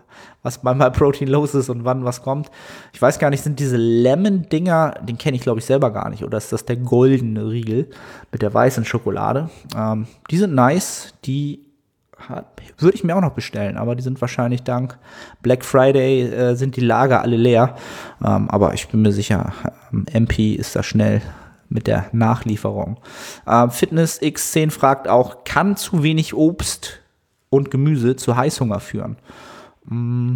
was bei MyProtein los ist und wann was kommt. Ich weiß gar nicht, sind diese Lemon-Dinger, den kenne ich glaube ich selber gar nicht, oder ist das der goldene Riegel mit der weißen Schokolade? Ähm, die sind nice, die würde ich mir auch noch bestellen, aber die sind wahrscheinlich dank Black Friday äh, sind die Lager alle leer. Ähm, aber ich bin mir sicher, ähm, MP ist da schnell mit der Nachlieferung. Ähm, Fitness X10 fragt auch, kann zu wenig Obst und Gemüse zu Heißhunger führen? Mm,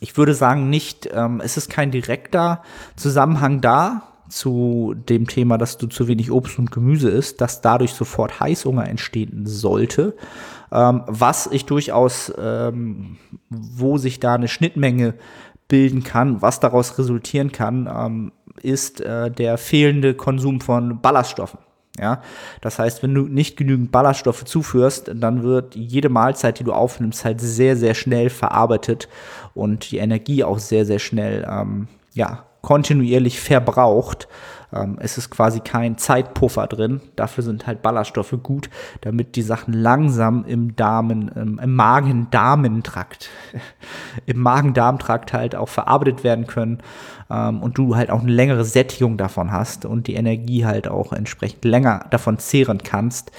ich würde sagen, nicht. Ähm, es ist kein direkter Zusammenhang da zu dem Thema, dass du zu wenig Obst und Gemüse isst, dass dadurch sofort Heißhunger entstehen sollte. Ähm, was ich durchaus, ähm, wo sich da eine Schnittmenge bilden kann, was daraus resultieren kann, ähm, ist äh, der fehlende Konsum von Ballaststoffen. Ja, das heißt, wenn du nicht genügend Ballaststoffe zuführst, dann wird jede Mahlzeit, die du aufnimmst, halt sehr, sehr schnell verarbeitet und die Energie auch sehr, sehr schnell, ähm, ja, kontinuierlich verbraucht. Ähm, es ist quasi kein Zeitpuffer drin. Dafür sind halt Ballaststoffe gut, damit die Sachen langsam im Darmen, im, im Magen-Darmen-Trakt, [laughs] im Magen-Darm-Trakt halt auch verarbeitet werden können ähm, und du halt auch eine längere Sättigung davon hast und die Energie halt auch entsprechend länger davon zehren kannst.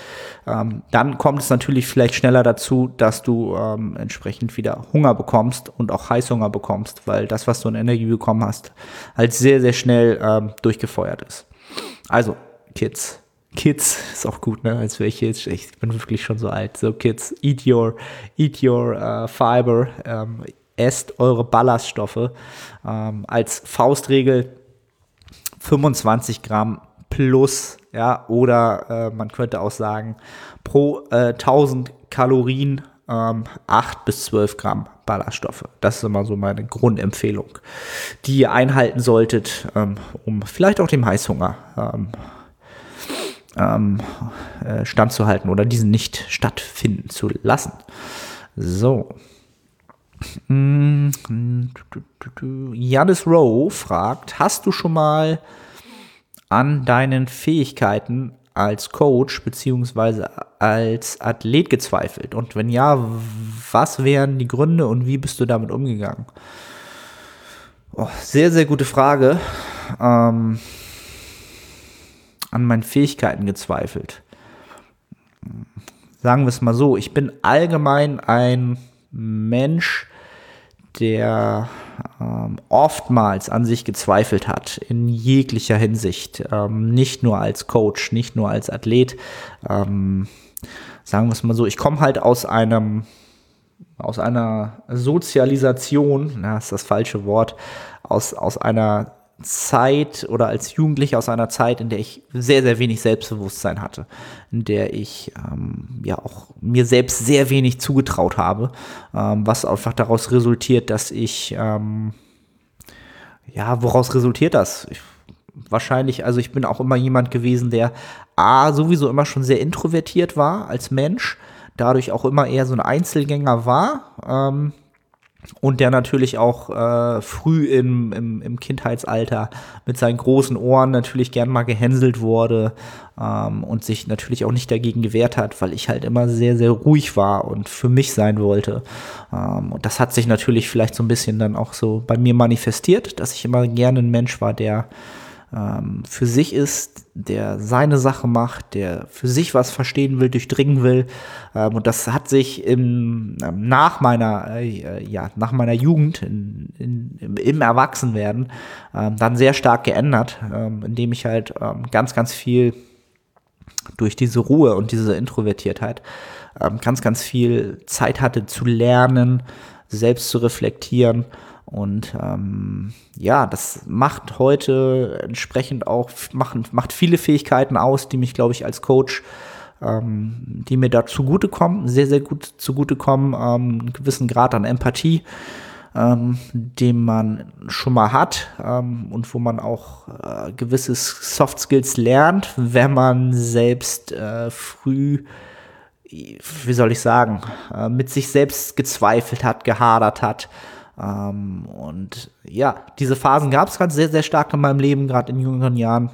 Ähm, dann kommt es natürlich vielleicht schneller dazu, dass du ähm, entsprechend wieder Hunger bekommst und auch Heißhunger bekommst, weil das, was du an Energie bekommen hast, halt sehr, sehr schnell ähm, durchgefeuert ist. Also, Kids, Kids ist auch gut, ne? Als wäre ich jetzt, ich bin wirklich schon so alt. So, Kids, eat your, eat your uh, fiber. Ähm, esst eure Ballaststoffe. Ähm, als Faustregel 25 Gramm plus, ja, oder äh, man könnte auch sagen, pro äh, 1000 Kalorien ähm, 8 bis 12 Gramm Ballaststoffe. Das ist immer so meine Grundempfehlung, die ihr einhalten solltet, ähm, um vielleicht auch dem Heißhunger ähm, ähm, äh, standzuhalten oder diesen nicht stattfinden zu lassen. So, Janis Rowe fragt, hast du schon mal an deinen Fähigkeiten als Coach beziehungsweise als Athlet gezweifelt? Und wenn ja, was wären die Gründe und wie bist du damit umgegangen? Oh, sehr, sehr gute Frage. Ähm, an meinen Fähigkeiten gezweifelt. Sagen wir es mal so, ich bin allgemein ein Mensch, der ähm, oftmals an sich gezweifelt hat, in jeglicher Hinsicht. Ähm, nicht nur als Coach, nicht nur als Athlet. Ähm, sagen wir es mal so, ich komme halt aus einem aus einer Sozialisation, na, ist das falsche Wort, aus, aus einer Zeit oder als Jugendlicher aus einer Zeit, in der ich sehr, sehr wenig Selbstbewusstsein hatte, in der ich ähm, ja auch mir selbst sehr wenig zugetraut habe, ähm, was einfach daraus resultiert, dass ich, ähm, ja, woraus resultiert das? Ich, wahrscheinlich, also ich bin auch immer jemand gewesen, der A, sowieso immer schon sehr introvertiert war als Mensch, dadurch auch immer eher so ein Einzelgänger war. Und der natürlich auch äh, früh im, im, im Kindheitsalter mit seinen großen Ohren natürlich gern mal gehänselt wurde ähm, und sich natürlich auch nicht dagegen gewehrt hat, weil ich halt immer sehr, sehr ruhig war und für mich sein wollte. Ähm, und das hat sich natürlich vielleicht so ein bisschen dann auch so bei mir manifestiert, dass ich immer gerne ein Mensch war, der ähm, für sich ist, der seine Sache macht, der für sich was verstehen will, durchdringen will. Ähm, und das hat sich im, ähm, nach meiner, äh, ja, nach meiner Jugend, in, in, im Erwachsenwerden, ähm, dann sehr stark geändert, ähm, indem ich halt ähm, ganz, ganz viel durch diese Ruhe und diese Introvertiertheit ganz, ganz viel Zeit hatte zu lernen, selbst zu reflektieren und ähm, ja, das macht heute entsprechend auch, machen, macht viele Fähigkeiten aus, die mich, glaube ich, als Coach, ähm, die mir da zugutekommen, sehr, sehr gut zugutekommen, ähm, einen gewissen Grad an Empathie, ähm, den man schon mal hat ähm, und wo man auch äh, gewisse Soft Skills lernt, wenn man selbst äh, früh wie soll ich sagen, äh, mit sich selbst gezweifelt hat, gehadert hat, ähm, und ja, diese Phasen gab es gerade sehr, sehr stark in meinem Leben, gerade in jüngeren Jahren.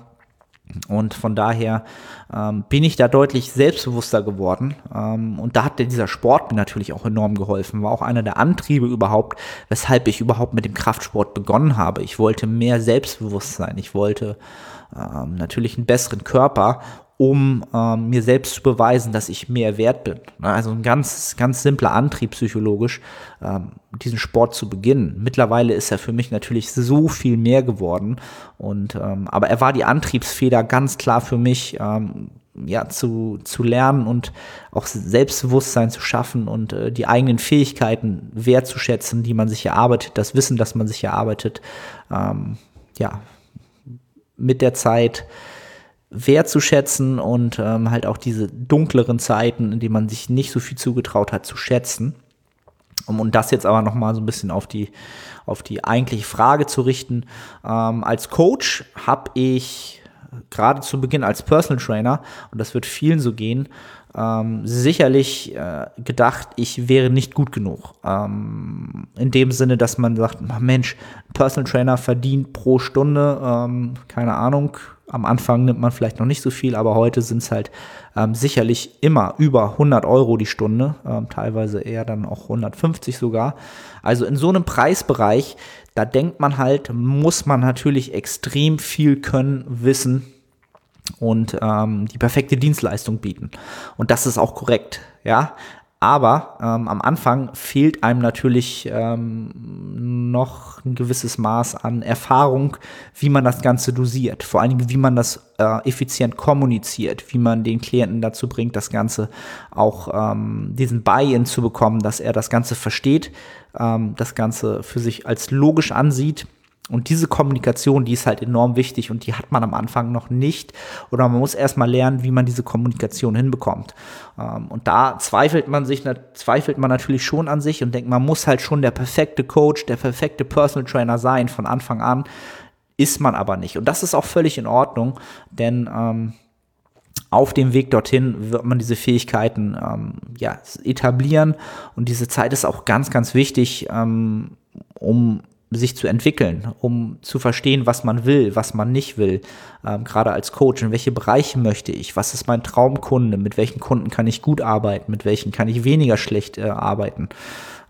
Und von daher ähm, bin ich da deutlich selbstbewusster geworden. Ähm, und da hat dieser Sport mir natürlich auch enorm geholfen. War auch einer der Antriebe überhaupt, weshalb ich überhaupt mit dem Kraftsport begonnen habe. Ich wollte mehr Selbstbewusstsein. Ich wollte ähm, natürlich einen besseren Körper um ähm, mir selbst zu beweisen, dass ich mehr wert bin. Ne, also ein ganz, ganz simpler Antrieb psychologisch, ähm, diesen Sport zu beginnen. Mittlerweile ist er für mich natürlich so viel mehr geworden. Und ähm, aber er war die Antriebsfeder ganz klar für mich, ähm, ja, zu, zu lernen und auch Selbstbewusstsein zu schaffen und äh, die eigenen Fähigkeiten wertzuschätzen, die man sich erarbeitet, das Wissen, das man sich erarbeitet, ähm, ja, mit der Zeit wertzuschätzen und ähm, halt auch diese dunkleren Zeiten, in denen man sich nicht so viel zugetraut hat, zu schätzen. Um, und das jetzt aber nochmal so ein bisschen auf die, auf die eigentliche Frage zu richten. Ähm, als Coach habe ich gerade zu Beginn als Personal Trainer, und das wird vielen so gehen, ähm, sicherlich äh, gedacht, ich wäre nicht gut genug. Ähm, in dem Sinne, dass man sagt, Mensch, Personal Trainer verdient pro Stunde, ähm, keine Ahnung, am Anfang nimmt man vielleicht noch nicht so viel, aber heute sind es halt ähm, sicherlich immer über 100 Euro die Stunde, ähm, teilweise eher dann auch 150 sogar. Also in so einem Preisbereich, da denkt man halt, muss man natürlich extrem viel können, wissen und ähm, die perfekte Dienstleistung bieten. Und das ist auch korrekt, ja. Aber ähm, am Anfang fehlt einem natürlich ähm, noch ein gewisses Maß an Erfahrung, wie man das Ganze dosiert. Vor allen Dingen, wie man das äh, effizient kommuniziert, wie man den Klienten dazu bringt, das Ganze auch ähm, diesen Buy-in zu bekommen, dass er das Ganze versteht, ähm, das Ganze für sich als logisch ansieht und diese Kommunikation, die ist halt enorm wichtig und die hat man am Anfang noch nicht. Oder man muss erstmal lernen, wie man diese Kommunikation hinbekommt. Ähm, und da zweifelt man sich, zweifelt man natürlich schon an sich und denkt, man muss halt schon der perfekte Coach, der perfekte Personal Trainer sein von Anfang an. Ist man aber nicht. Und das ist auch völlig in Ordnung, denn ähm, auf dem Weg dorthin wird man diese Fähigkeiten ähm, ja, etablieren. Und diese Zeit ist auch ganz, ganz wichtig, ähm, um sich zu entwickeln, um zu verstehen, was man will, was man nicht will, ähm, gerade als Coach, in welche Bereiche möchte ich, was ist mein Traumkunde, mit welchen Kunden kann ich gut arbeiten, mit welchen kann ich weniger schlecht äh, arbeiten.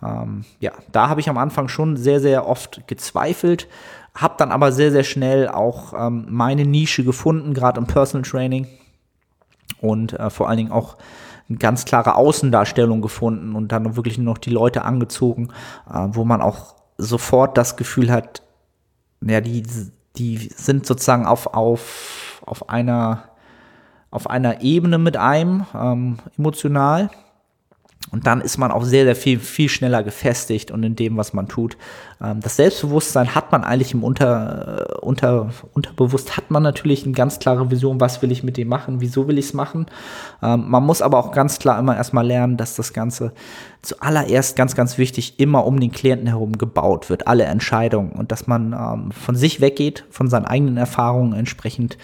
Ähm, ja, da habe ich am Anfang schon sehr, sehr oft gezweifelt, habe dann aber sehr, sehr schnell auch ähm, meine Nische gefunden, gerade im Personal Training und äh, vor allen Dingen auch eine ganz klare Außendarstellung gefunden und dann wirklich nur noch die Leute angezogen, äh, wo man auch sofort das Gefühl hat, ja, die, die sind sozusagen auf, auf, auf einer auf einer Ebene mit einem ähm, emotional und dann ist man auch sehr, sehr viel, viel schneller gefestigt und in dem, was man tut. Ähm, das Selbstbewusstsein hat man eigentlich im Unter, äh, Unter, Unterbewusst, hat man natürlich eine ganz klare Vision, was will ich mit dem machen, wieso will ich es machen. Ähm, man muss aber auch ganz klar immer erstmal lernen, dass das Ganze zuallererst ganz, ganz wichtig immer um den Klienten herum gebaut wird, alle Entscheidungen und dass man ähm, von sich weggeht, von seinen eigenen Erfahrungen entsprechend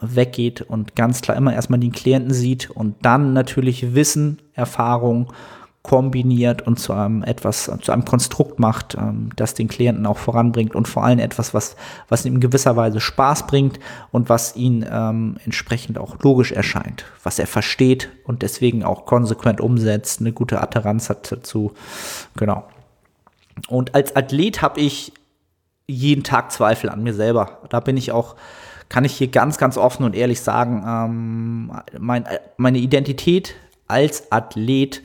weggeht und ganz klar immer erstmal den Klienten sieht und dann natürlich Wissen, Erfahrung kombiniert und zu einem etwas, zu einem Konstrukt macht, ähm, das den Klienten auch voranbringt und vor allem etwas, was, was ihm in gewisser Weise Spaß bringt und was ihn ähm, entsprechend auch logisch erscheint, was er versteht und deswegen auch konsequent umsetzt, eine gute Adherenz hat dazu. Genau. Und als Athlet habe ich jeden Tag Zweifel an mir selber. Da bin ich auch, kann ich hier ganz, ganz offen und ehrlich sagen, ähm, mein, meine Identität als Athlet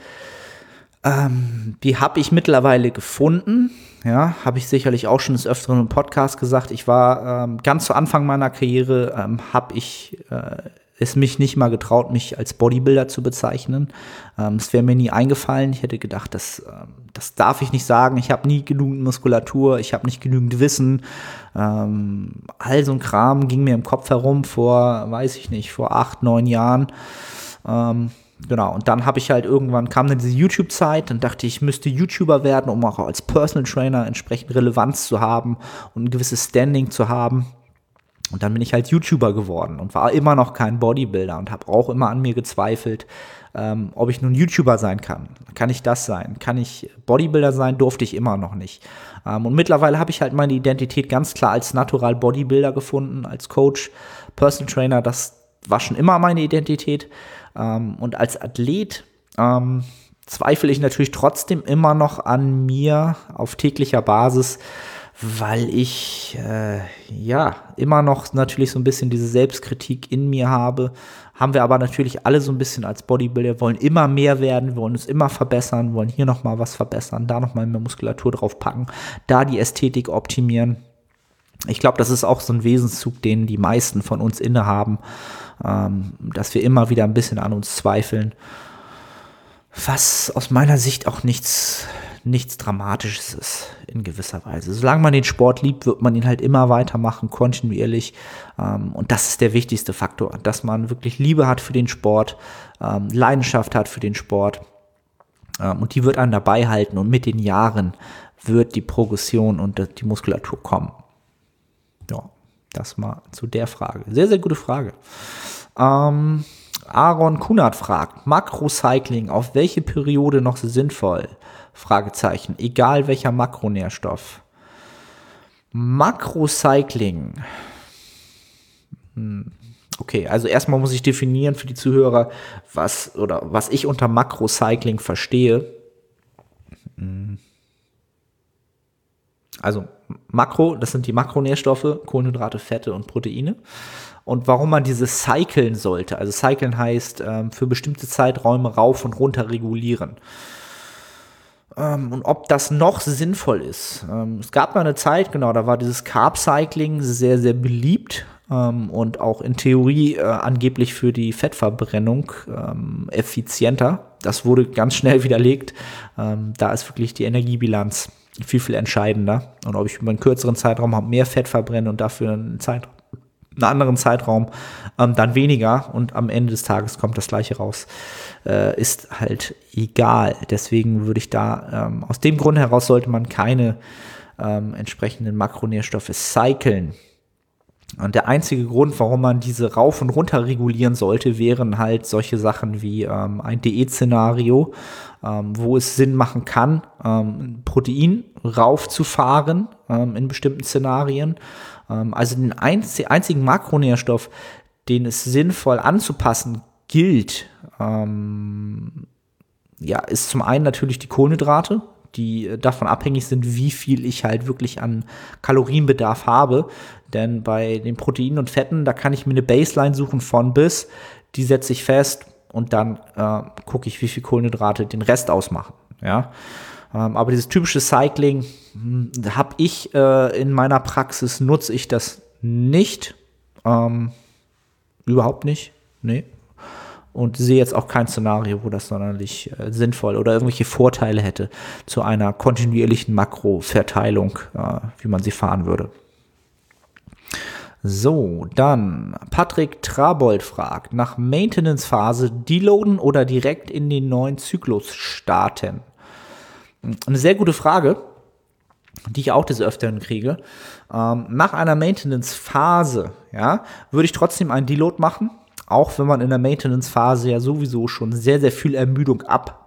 ähm, die habe ich mittlerweile gefunden. Ja, habe ich sicherlich auch schon des Öfteren im Podcast gesagt. Ich war ähm, ganz zu Anfang meiner Karriere, ähm, habe ich äh, es mich nicht mal getraut, mich als Bodybuilder zu bezeichnen. Ähm, es wäre mir nie eingefallen. Ich hätte gedacht, das, ähm, das darf ich nicht sagen. Ich habe nie genügend Muskulatur, ich habe nicht genügend Wissen. Ähm, all so ein Kram ging mir im Kopf herum vor, weiß ich nicht, vor acht, neun Jahren. Genau, und dann habe ich halt irgendwann, kam dann diese YouTube-Zeit und dachte, ich müsste YouTuber werden, um auch als Personal Trainer entsprechend Relevanz zu haben und ein gewisses Standing zu haben. Und dann bin ich halt YouTuber geworden und war immer noch kein Bodybuilder und habe auch immer an mir gezweifelt, ähm, ob ich nun YouTuber sein kann. Kann ich das sein? Kann ich Bodybuilder sein? Durfte ich immer noch nicht. Ähm, und mittlerweile habe ich halt meine Identität ganz klar als Natural Bodybuilder gefunden, als Coach, Personal Trainer. Das war schon immer meine Identität. Ähm, und als Athlet ähm, zweifle ich natürlich trotzdem immer noch an mir auf täglicher Basis, weil ich äh, ja immer noch natürlich so ein bisschen diese Selbstkritik in mir habe. Haben wir aber natürlich alle so ein bisschen als Bodybuilder, wollen immer mehr werden, wollen uns immer verbessern, wollen hier nochmal was verbessern, da nochmal mehr Muskulatur drauf packen, da die Ästhetik optimieren. Ich glaube, das ist auch so ein Wesenszug, den die meisten von uns innehaben ähm, dass wir immer wieder ein bisschen an uns zweifeln. Was aus meiner Sicht auch nichts, nichts Dramatisches ist, in gewisser Weise. Solange man den Sport liebt, wird man ihn halt immer weitermachen, kontinuierlich. Ähm, und das ist der wichtigste Faktor, dass man wirklich Liebe hat für den Sport, ähm, Leidenschaft hat für den Sport. Ähm, und die wird einen dabei halten und mit den Jahren wird die Progression und die Muskulatur kommen. Ja. Das mal zu der Frage. Sehr, sehr gute Frage. Ähm, Aaron Kunert fragt, Makrocycling auf welche Periode noch sinnvoll? Fragezeichen, egal welcher Makronährstoff. Makrocycling. Hm. Okay, also erstmal muss ich definieren für die Zuhörer, was oder was ich unter Makrocycling verstehe. Hm. Also Makro, das sind die Makronährstoffe, Kohlenhydrate, Fette und Proteine. Und warum man diese cyclen sollte. Also cyclen heißt ähm, für bestimmte Zeiträume rauf und runter regulieren. Ähm, und ob das noch sinnvoll ist. Ähm, es gab mal eine Zeit, genau, da war dieses Carb-Cycling sehr, sehr beliebt ähm, und auch in Theorie äh, angeblich für die Fettverbrennung ähm, effizienter. Das wurde ganz schnell [laughs] widerlegt. Ähm, da ist wirklich die Energiebilanz viel, viel entscheidender. Und ob ich über einen kürzeren Zeitraum mehr Fett verbrenne und dafür einen, Zeit, einen anderen Zeitraum ähm, dann weniger und am Ende des Tages kommt das gleiche raus, äh, ist halt egal. Deswegen würde ich da, ähm, aus dem Grund heraus sollte man keine ähm, entsprechenden Makronährstoffe cyclen. Und der einzige Grund, warum man diese rauf und runter regulieren sollte, wären halt solche Sachen wie ähm, ein DE-Szenario, ähm, wo es Sinn machen kann, ähm, Protein raufzufahren ähm, in bestimmten Szenarien. Ähm, also den einz einzigen Makronährstoff, den es sinnvoll anzupassen gilt, ähm, ja, ist zum einen natürlich die Kohlenhydrate, die äh, davon abhängig sind, wie viel ich halt wirklich an Kalorienbedarf habe. Denn bei den Proteinen und Fetten, da kann ich mir eine Baseline suchen von bis, die setze ich fest und dann äh, gucke ich, wie viel Kohlenhydrate den Rest ausmachen. Ja. Ähm, aber dieses typische Cycling hm, habe ich äh, in meiner Praxis, nutze ich das nicht. Ähm, überhaupt nicht. Nee und sehe jetzt auch kein Szenario, wo das sonderlich äh, sinnvoll oder irgendwelche Vorteile hätte zu einer kontinuierlichen Makroverteilung, äh, wie man sie fahren würde. So, dann Patrick Trabold fragt nach Maintenance-Phase deloaden oder direkt in den neuen Zyklus starten. Eine sehr gute Frage, die ich auch des Öfteren kriege. Ähm, nach einer Maintenance-Phase, ja, würde ich trotzdem einen Deload machen auch wenn man in der Maintenance-Phase ja sowieso schon sehr, sehr viel Ermüdung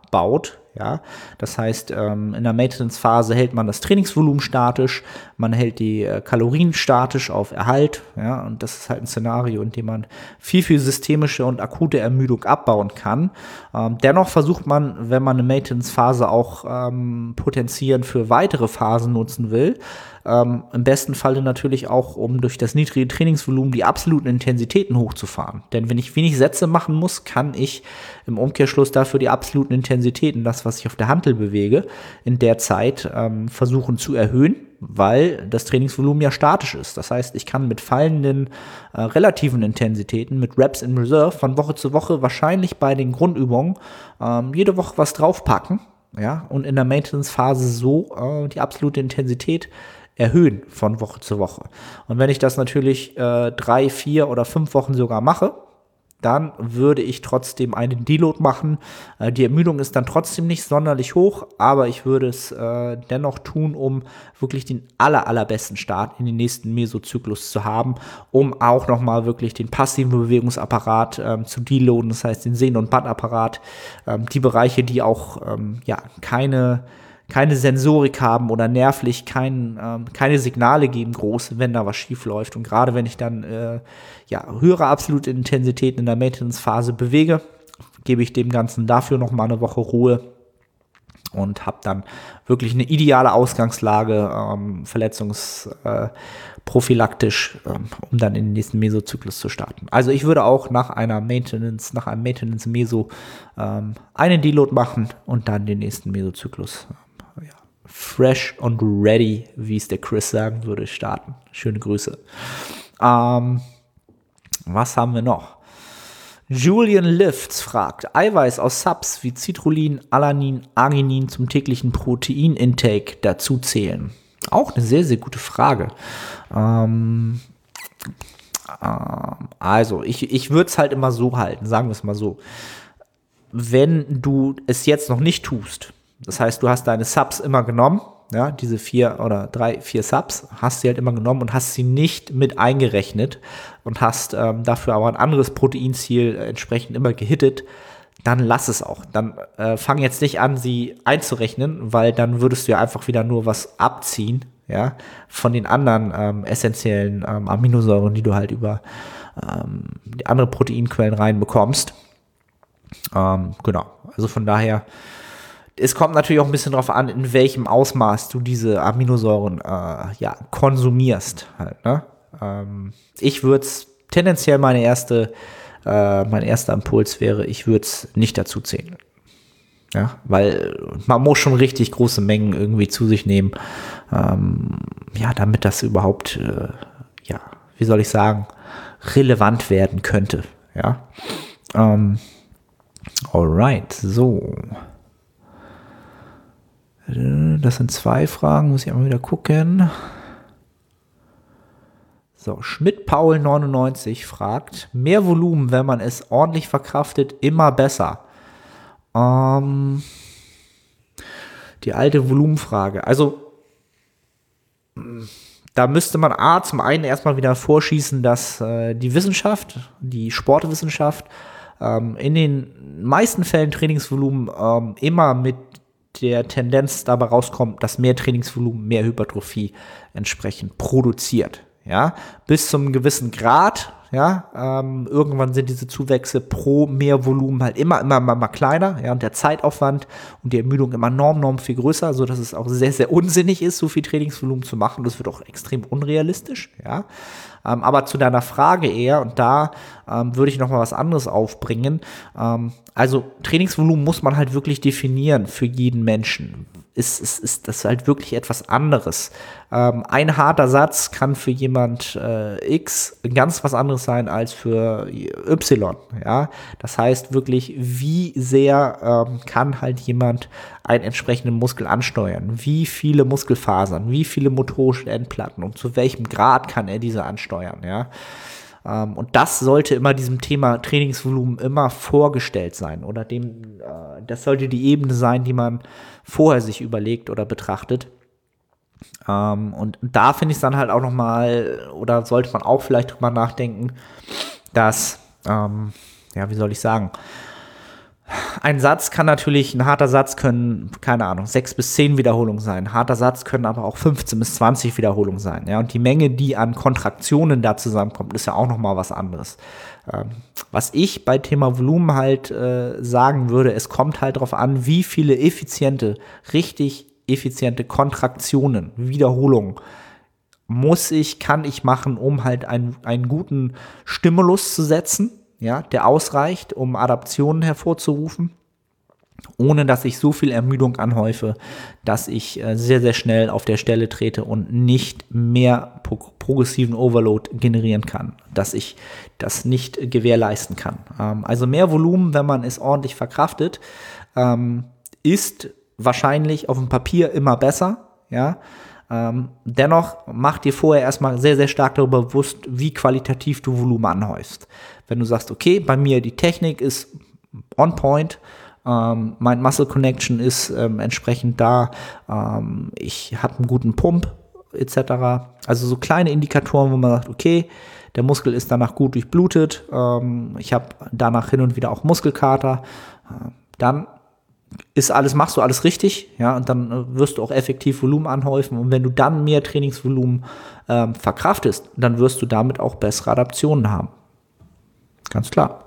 abbaut, ja, das heißt, ähm, in der Maintenance-Phase hält man das Trainingsvolumen statisch, man hält die äh, Kalorien statisch auf Erhalt, ja, und das ist halt ein Szenario, in dem man viel, viel systemische und akute Ermüdung abbauen kann. Ähm, dennoch versucht man, wenn man eine Maintenance-Phase auch ähm, potenzieren für weitere Phasen nutzen will, ähm, Im besten Falle natürlich auch, um durch das niedrige Trainingsvolumen die absoluten Intensitäten hochzufahren. Denn wenn ich wenig Sätze machen muss, kann ich im Umkehrschluss dafür die absoluten Intensitäten, das, was ich auf der Hantel bewege, in der Zeit ähm, versuchen zu erhöhen, weil das Trainingsvolumen ja statisch ist. Das heißt, ich kann mit fallenden äh, relativen Intensitäten, mit Reps in Reserve von Woche zu Woche wahrscheinlich bei den Grundübungen ähm, jede Woche was draufpacken. Ja, und in der Maintenance-Phase so äh, die absolute Intensität erhöhen von Woche zu Woche. Und wenn ich das natürlich äh, drei, vier oder fünf Wochen sogar mache, dann würde ich trotzdem einen Deload machen. Äh, die Ermüdung ist dann trotzdem nicht sonderlich hoch, aber ich würde es äh, dennoch tun, um wirklich den aller, allerbesten Start in den nächsten Mesozyklus zu haben, um auch nochmal wirklich den passiven Bewegungsapparat ähm, zu deloaden, das heißt den Sehnen- und Bandapparat, ähm, die Bereiche, die auch ähm, ja keine keine Sensorik haben oder nervlich kein, ähm, keine Signale geben, groß, wenn da was schief läuft. Und gerade wenn ich dann äh, ja, höhere absolute Intensitäten in der Maintenance-Phase bewege, gebe ich dem Ganzen dafür noch mal eine Woche Ruhe und habe dann wirklich eine ideale Ausgangslage, ähm, verletzungsprophylaktisch, äh, ähm, um dann in den nächsten Mesozyklus zu starten. Also ich würde auch nach einer Maintenance, nach einem Maintenance-Meso ähm, einen Deload machen und dann den nächsten Mesozyklus fresh und ready, wie es der Chris sagen würde, starten. Schöne Grüße. Ähm, was haben wir noch? Julian Lifts fragt, Eiweiß aus Subs wie Citrullin, Alanin, Arginin zum täglichen Proteinintake dazu zählen? Auch eine sehr, sehr gute Frage. Ähm, ähm, also, ich, ich würde es halt immer so halten, sagen wir es mal so. Wenn du es jetzt noch nicht tust, das heißt, du hast deine Subs immer genommen, ja, diese vier oder drei, vier Subs, hast sie halt immer genommen und hast sie nicht mit eingerechnet und hast ähm, dafür aber ein anderes Proteinziel entsprechend immer gehittet, dann lass es auch. Dann äh, fang jetzt nicht an, sie einzurechnen, weil dann würdest du ja einfach wieder nur was abziehen, ja, von den anderen ähm, essentiellen ähm, Aminosäuren, die du halt über ähm, andere Proteinquellen reinbekommst. Ähm, genau. Also von daher es kommt natürlich auch ein bisschen darauf an, in welchem Ausmaß du diese Aminosäuren äh, ja, konsumierst. Halt, ne? ähm, ich würde es tendenziell meine erste, äh, mein erster Impuls wäre, ich würde es nicht dazu zählen. Ja, weil man muss schon richtig große Mengen irgendwie zu sich nehmen, ähm, ja, damit das überhaupt, äh, ja, wie soll ich sagen, relevant werden könnte. Ja, ähm, alright, so. Das sind zwei Fragen, muss ich einmal wieder gucken. So, Schmidt-Paul99 fragt, mehr Volumen, wenn man es ordentlich verkraftet, immer besser. Ähm, die alte Volumenfrage. Also, da müsste man A, zum einen erstmal wieder vorschießen, dass äh, die Wissenschaft, die Sportwissenschaft, ähm, in den meisten Fällen Trainingsvolumen ähm, immer mit der Tendenz dabei rauskommt, dass mehr Trainingsvolumen, mehr Hypertrophie entsprechend produziert. Ja, bis zum gewissen Grad ja, ähm, irgendwann sind diese Zuwächse pro mehr Volumen halt immer, immer, immer, immer kleiner, ja, und der Zeitaufwand und die Ermüdung immer enorm, enorm viel größer, so dass es auch sehr, sehr unsinnig ist, so viel Trainingsvolumen zu machen. Das wird auch extrem unrealistisch, ja. Ähm, aber zu deiner Frage eher, und da ähm, würde ich noch mal was anderes aufbringen. Ähm, also Trainingsvolumen muss man halt wirklich definieren für jeden Menschen ist, ist, ist das halt wirklich etwas anderes. Ähm, ein harter Satz kann für jemand äh, X ganz was anderes sein als für Y. Ja, das heißt wirklich, wie sehr ähm, kann halt jemand einen entsprechenden Muskel ansteuern? Wie viele Muskelfasern? Wie viele motorische Endplatten? Und zu welchem Grad kann er diese ansteuern? Ja. Ähm, und das sollte immer diesem Thema Trainingsvolumen immer vorgestellt sein oder dem, äh, das sollte die Ebene sein, die man vorher sich überlegt oder betrachtet. Ähm, und da finde ich es dann halt auch nochmal, oder sollte man auch vielleicht drüber nachdenken, dass, ähm, ja, wie soll ich sagen, ein Satz kann natürlich, ein harter Satz können, keine Ahnung, sechs bis zehn Wiederholungen sein. Ein harter Satz können aber auch 15 bis 20 Wiederholungen sein. Ja, und die Menge, die an Kontraktionen da zusammenkommt, ist ja auch nochmal was anderes. Ähm, was ich bei Thema Volumen halt äh, sagen würde, es kommt halt darauf an, wie viele effiziente, richtig effiziente Kontraktionen, Wiederholungen muss ich, kann ich machen, um halt einen, einen guten Stimulus zu setzen ja, der ausreicht, um Adaptionen hervorzurufen, ohne dass ich so viel Ermüdung anhäufe, dass ich äh, sehr, sehr schnell auf der Stelle trete und nicht mehr pro progressiven Overload generieren kann, dass ich das nicht gewährleisten kann. Ähm, also mehr Volumen, wenn man es ordentlich verkraftet, ähm, ist wahrscheinlich auf dem Papier immer besser, ja, ähm, dennoch mach dir vorher erstmal sehr, sehr stark darüber bewusst, wie qualitativ du Volumen anhäufst. Wenn du sagst, okay, bei mir die Technik ist on point, ähm, mein Muscle Connection ist ähm, entsprechend da, ähm, ich habe einen guten Pump etc. Also so kleine Indikatoren, wo man sagt, okay, der Muskel ist danach gut durchblutet, ähm, ich habe danach hin und wieder auch Muskelkater, äh, dann ist alles, machst du alles richtig, ja, und dann äh, wirst du auch effektiv Volumen anhäufen. Und wenn du dann mehr Trainingsvolumen ähm, verkraftest, dann wirst du damit auch bessere Adaptionen haben. Ganz klar.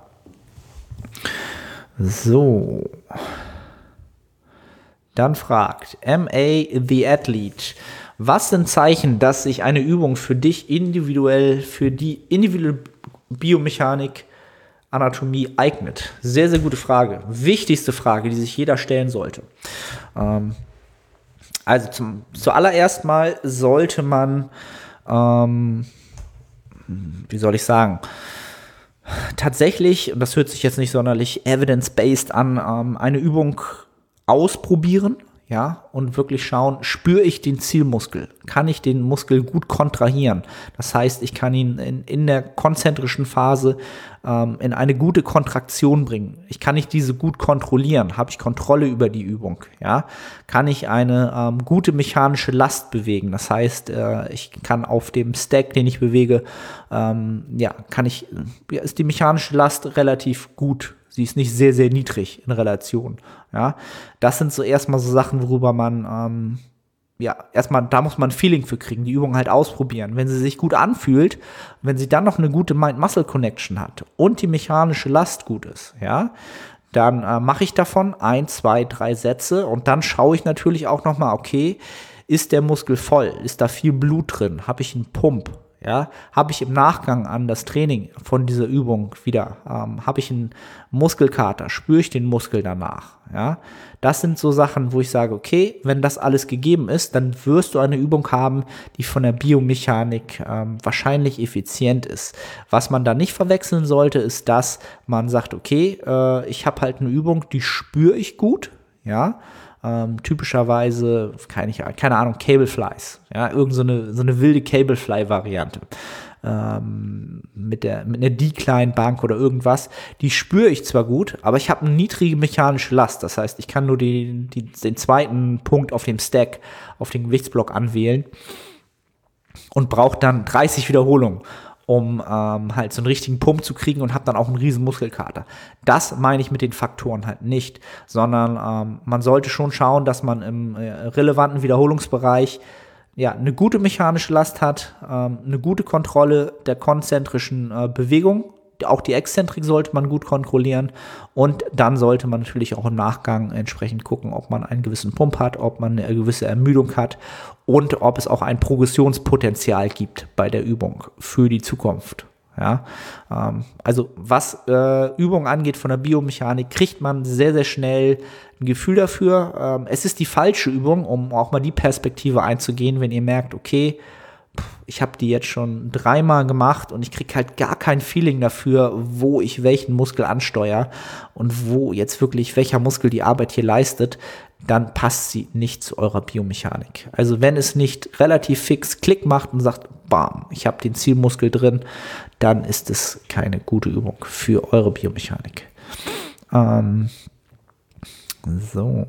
So. Dann fragt MA The Athlete, was sind Zeichen, dass sich eine Übung für dich individuell, für die individuelle Biomechanik Anatomie eignet? Sehr, sehr gute Frage. Wichtigste Frage, die sich jeder stellen sollte. Ähm, also zum, zuallererst mal sollte man, ähm, wie soll ich sagen, tatsächlich, und das hört sich jetzt nicht sonderlich evidence-based an, ähm, eine Übung ausprobieren ja, und wirklich schauen, spüre ich den Zielmuskel? Kann ich den Muskel gut kontrahieren? Das heißt, ich kann ihn in, in der konzentrischen Phase ähm, in eine gute Kontraktion bringen. Ich kann nicht diese gut kontrollieren. Habe ich Kontrolle über die Übung? Ja, kann ich eine ähm, gute mechanische Last bewegen? Das heißt, äh, ich kann auf dem Stack, den ich bewege, ähm, ja, kann ich, ja, ist die mechanische Last relativ gut Sie ist nicht sehr, sehr niedrig in Relation. Ja, das sind so erstmal so Sachen, worüber man, ähm, ja, erstmal, da muss man ein Feeling für kriegen, die Übung halt ausprobieren. Wenn sie sich gut anfühlt, wenn sie dann noch eine gute Mind-Muscle-Connection hat und die mechanische Last gut ist, ja, dann äh, mache ich davon ein, zwei, drei Sätze und dann schaue ich natürlich auch nochmal, okay, ist der Muskel voll? Ist da viel Blut drin? Habe ich einen Pump? Ja, habe ich im Nachgang an das Training von dieser Übung wieder, ähm, habe ich einen Muskelkater, spüre ich den Muskel danach. Ja, das sind so Sachen, wo ich sage, okay, wenn das alles gegeben ist, dann wirst du eine Übung haben, die von der Biomechanik ähm, wahrscheinlich effizient ist. Was man da nicht verwechseln sollte, ist, dass man sagt, okay, äh, ich habe halt eine Übung, die spüre ich gut, ja, ähm, typischerweise, keine, keine Ahnung, Cableflies. Ja, irgend so eine, so eine wilde Cablefly-Variante. Ähm, mit, der, mit einer Decline-Bank oder irgendwas, die spüre ich zwar gut, aber ich habe eine niedrige mechanische Last. Das heißt, ich kann nur die, die, den zweiten Punkt auf dem Stack, auf den Gewichtsblock anwählen. und braucht dann 30 Wiederholungen um ähm, halt so einen richtigen Pump zu kriegen und habe dann auch einen riesen Muskelkater. Das meine ich mit den Faktoren halt nicht, sondern ähm, man sollte schon schauen, dass man im äh, relevanten Wiederholungsbereich ja, eine gute mechanische Last hat, ähm, eine gute Kontrolle der konzentrischen äh, Bewegung auch die Exzentrik sollte man gut kontrollieren und dann sollte man natürlich auch im Nachgang entsprechend gucken, ob man einen gewissen Pump hat, ob man eine gewisse Ermüdung hat und ob es auch ein Progressionspotenzial gibt bei der Übung für die Zukunft. Ja, ähm, also was äh, Übungen angeht von der Biomechanik, kriegt man sehr, sehr schnell ein Gefühl dafür. Ähm, es ist die falsche Übung, um auch mal die Perspektive einzugehen, wenn ihr merkt, okay, ich habe die jetzt schon dreimal gemacht und ich kriege halt gar kein Feeling dafür, wo ich welchen Muskel ansteuere und wo jetzt wirklich welcher Muskel die Arbeit hier leistet, dann passt sie nicht zu eurer Biomechanik. Also wenn es nicht relativ fix Klick macht und sagt, bam, ich habe den Zielmuskel drin, dann ist es keine gute Übung für eure Biomechanik. Ähm, so,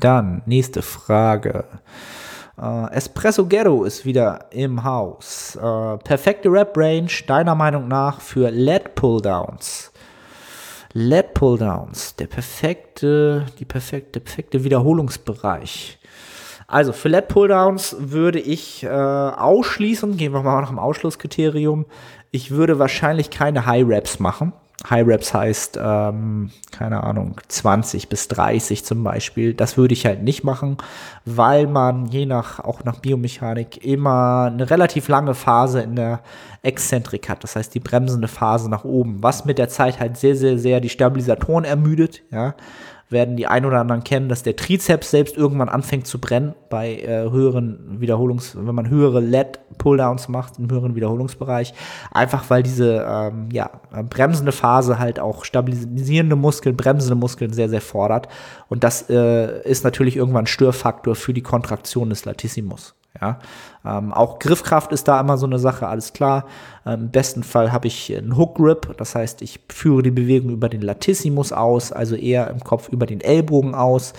dann nächste Frage. Uh, Espresso Ghetto ist wieder im Haus. Uh, perfekte Rap-Range, deiner Meinung nach, für LED Pulldowns. LED Pulldowns, der perfekte, die perfekte, perfekte Wiederholungsbereich. Also für LED Pulldowns würde ich äh, ausschließen, gehen wir mal nach dem Ausschlusskriterium, ich würde wahrscheinlich keine High Raps machen. High Reps heißt, ähm, keine Ahnung, 20 bis 30 zum Beispiel. Das würde ich halt nicht machen, weil man je nach, auch nach Biomechanik immer eine relativ lange Phase in der Exzentrik hat. Das heißt, die bremsende Phase nach oben, was mit der Zeit halt sehr, sehr, sehr die Stabilisatoren ermüdet, ja werden die ein oder anderen kennen, dass der Trizeps selbst irgendwann anfängt zu brennen bei äh, höheren Wiederholungs, wenn man höhere LED-Pulldowns macht im höheren Wiederholungsbereich. Einfach weil diese ähm, ja, bremsende Phase halt auch stabilisierende Muskeln, bremsende Muskeln sehr, sehr fordert. Und das äh, ist natürlich irgendwann ein Störfaktor für die Kontraktion des Latissimus. Ja, ähm, auch Griffkraft ist da immer so eine Sache, alles klar. Ähm, Im besten Fall habe ich einen Hook Grip, das heißt, ich führe die Bewegung über den Latissimus aus, also eher im Kopf über den Ellbogen aus.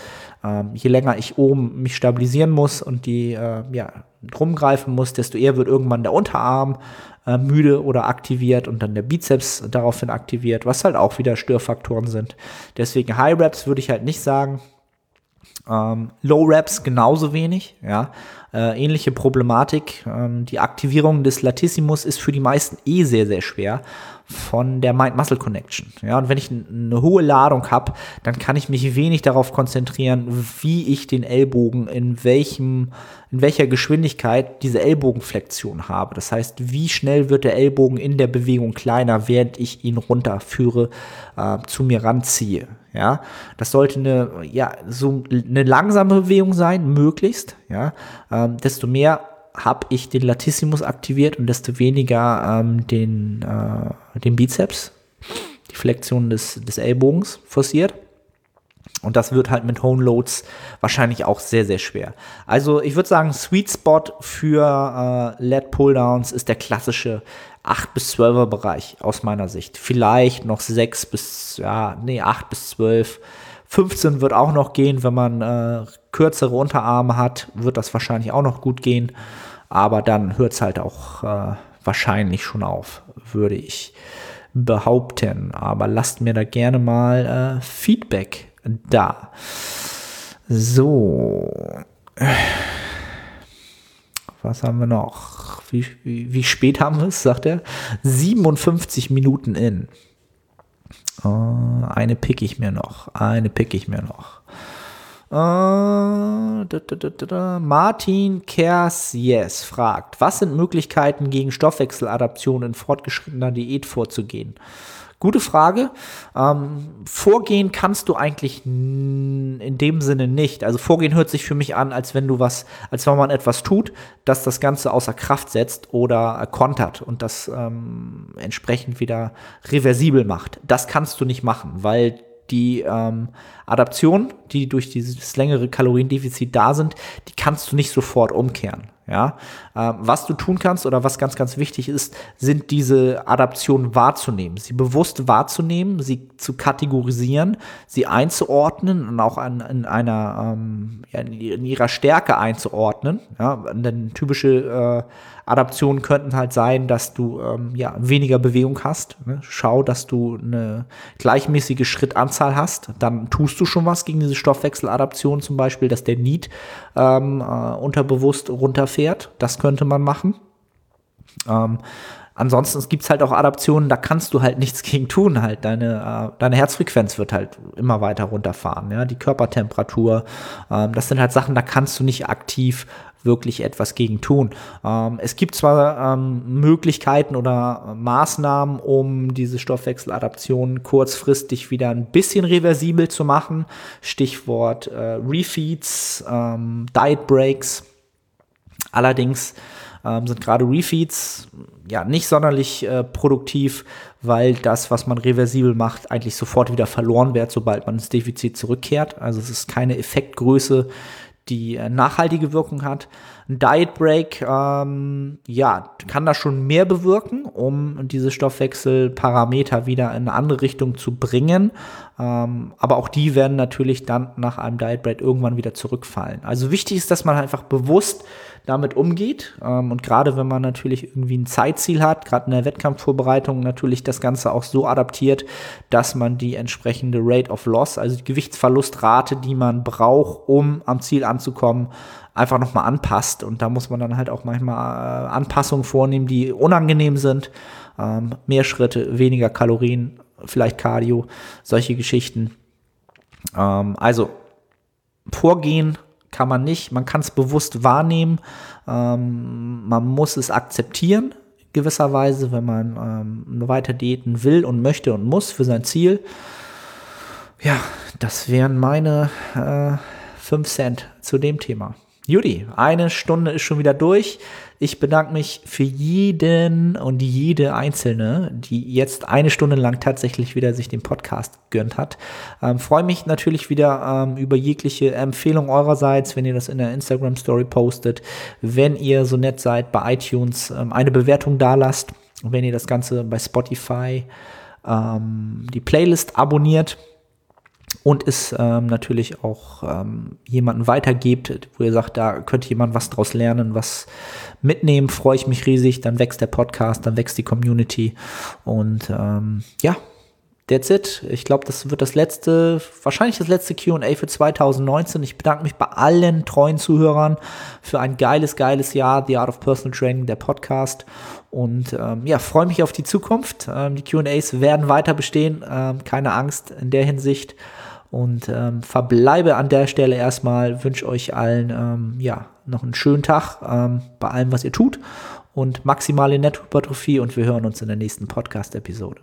Ähm, je länger ich oben mich stabilisieren muss und die äh, ja, rumgreifen muss, desto eher wird irgendwann der Unterarm äh, müde oder aktiviert und dann der Bizeps daraufhin aktiviert, was halt auch wieder Störfaktoren sind. Deswegen High Reps würde ich halt nicht sagen. Ähm, Low Reps genauso wenig, ja. Äh, ähnliche Problematik. Ähm, die Aktivierung des Latissimus ist für die meisten eh sehr, sehr schwer von der Mind-Muscle-Connection. Ja, und wenn ich eine hohe Ladung habe, dann kann ich mich wenig darauf konzentrieren, wie ich den Ellbogen in welchem, in welcher Geschwindigkeit diese Ellbogenflexion habe. Das heißt, wie schnell wird der Ellbogen in der Bewegung kleiner, während ich ihn runterführe, äh, zu mir ranziehe. Ja, das sollte eine, ja, so eine langsame Bewegung sein, möglichst. Ja, ähm, desto mehr habe ich den Latissimus aktiviert und desto weniger ähm, den, äh, den Bizeps, die Flexion des, des Ellbogens forciert. Und das wird halt mit Hone Loads wahrscheinlich auch sehr, sehr schwer. Also ich würde sagen, Sweet Spot für äh, LED Pulldowns ist der klassische 8 bis 12er Bereich aus meiner Sicht. Vielleicht noch 6 bis, ja, nee, 8 bis 12. 15 wird auch noch gehen, wenn man äh, kürzere Unterarme hat, wird das wahrscheinlich auch noch gut gehen. Aber dann hört es halt auch äh, wahrscheinlich schon auf, würde ich behaupten. Aber lasst mir da gerne mal äh, Feedback da. So. Was haben wir noch? Wie, wie, wie spät haben wir es, sagt er? 57 Minuten in. Uh, eine pick ich mir noch. Eine pick ich mir noch. Äh, da, da, da, Martin Kers fragt, was sind Möglichkeiten gegen Stoffwechseladaption in fortgeschrittener Diät vorzugehen? Gute Frage. Ähm, vorgehen kannst du eigentlich in dem Sinne nicht. Also vorgehen hört sich für mich an, als wenn du was, als wenn man etwas tut, das das Ganze außer Kraft setzt oder kontert und das ähm, entsprechend wieder reversibel macht. Das kannst du nicht machen, weil die ähm, Adaption, die durch dieses längere Kaloriendefizit da sind, die kannst du nicht sofort umkehren. Ja, ähm, was du tun kannst oder was ganz, ganz wichtig ist, sind diese Adaptionen wahrzunehmen, sie bewusst wahrzunehmen, sie zu kategorisieren, sie einzuordnen und auch an, in einer, ähm, in ihrer Stärke einzuordnen. Ja, denn typische äh, Adaptionen könnten halt sein, dass du ähm, ja, weniger Bewegung hast. Ne? Schau, dass du eine gleichmäßige Schrittanzahl hast. Dann tust du schon was gegen diese Stoffwechseladaption, zum Beispiel, dass der Need ähm, äh, unterbewusst runterfährt. Das könnte man machen. Ähm, ansonsten gibt es halt auch Adaptionen, da kannst du halt nichts [laughs] gegen tun. Halt deine, äh, deine Herzfrequenz wird halt immer weiter runterfahren. Ja, die Körpertemperatur. Ähm, das sind halt Sachen, da kannst du nicht aktiv wirklich etwas gegen tun. Ähm, es gibt zwar ähm, Möglichkeiten oder Maßnahmen, um diese Stoffwechseladaption kurzfristig wieder ein bisschen reversibel zu machen. Stichwort äh, Refeeds, ähm, Diet Breaks. Allerdings ähm, sind gerade Refeeds ja nicht sonderlich äh, produktiv, weil das, was man reversibel macht, eigentlich sofort wieder verloren wird, sobald man ins Defizit zurückkehrt. Also es ist keine Effektgröße, die äh, nachhaltige Wirkung hat. Ein Diet Break, ähm, ja, kann da schon mehr bewirken, um diese Stoffwechselparameter wieder in eine andere Richtung zu bringen. Ähm, aber auch die werden natürlich dann nach einem Diet Break irgendwann wieder zurückfallen. Also wichtig ist, dass man einfach bewusst damit umgeht. Ähm, und gerade wenn man natürlich irgendwie ein Zeitziel hat, gerade in der Wettkampfvorbereitung natürlich das Ganze auch so adaptiert, dass man die entsprechende Rate of Loss, also die Gewichtsverlustrate, die man braucht, um am Ziel anzukommen, einfach nochmal anpasst. Und da muss man dann halt auch manchmal äh, Anpassungen vornehmen, die unangenehm sind. Ähm, mehr Schritte, weniger Kalorien, vielleicht Cardio, solche Geschichten. Ähm, also vorgehen kann man nicht, man kann es bewusst wahrnehmen, ähm, man muss es akzeptieren, gewisserweise, wenn man ähm, weiter diäten will und möchte und muss für sein Ziel. Ja, das wären meine äh, 5 Cent zu dem Thema. Judy, eine Stunde ist schon wieder durch. Ich bedanke mich für jeden und jede Einzelne, die jetzt eine Stunde lang tatsächlich wieder sich den Podcast gönnt hat. Ähm, Freue mich natürlich wieder ähm, über jegliche Empfehlung eurerseits, wenn ihr das in der Instagram Story postet, wenn ihr so nett seid, bei iTunes ähm, eine Bewertung dalasst, wenn ihr das Ganze bei Spotify ähm, die Playlist abonniert und es ähm, natürlich auch ähm, jemanden weitergebt, wo ihr sagt, da könnte jemand was draus lernen, was mitnehmen, freue ich mich riesig, dann wächst der Podcast, dann wächst die Community und ähm, ja, that's it. Ich glaube, das wird das letzte, wahrscheinlich das letzte QA für 2019. Ich bedanke mich bei allen treuen Zuhörern für ein geiles, geiles Jahr, The Art of Personal Training, der Podcast. Und ähm, ja, freue mich auf die Zukunft. Ähm, die QAs werden weiter bestehen, ähm, keine Angst in der Hinsicht. Und ähm, verbleibe an der Stelle erstmal, wünsche euch allen ähm, ja, noch einen schönen Tag ähm, bei allem, was ihr tut und maximale Nettohypertrophie und wir hören uns in der nächsten Podcast-Episode.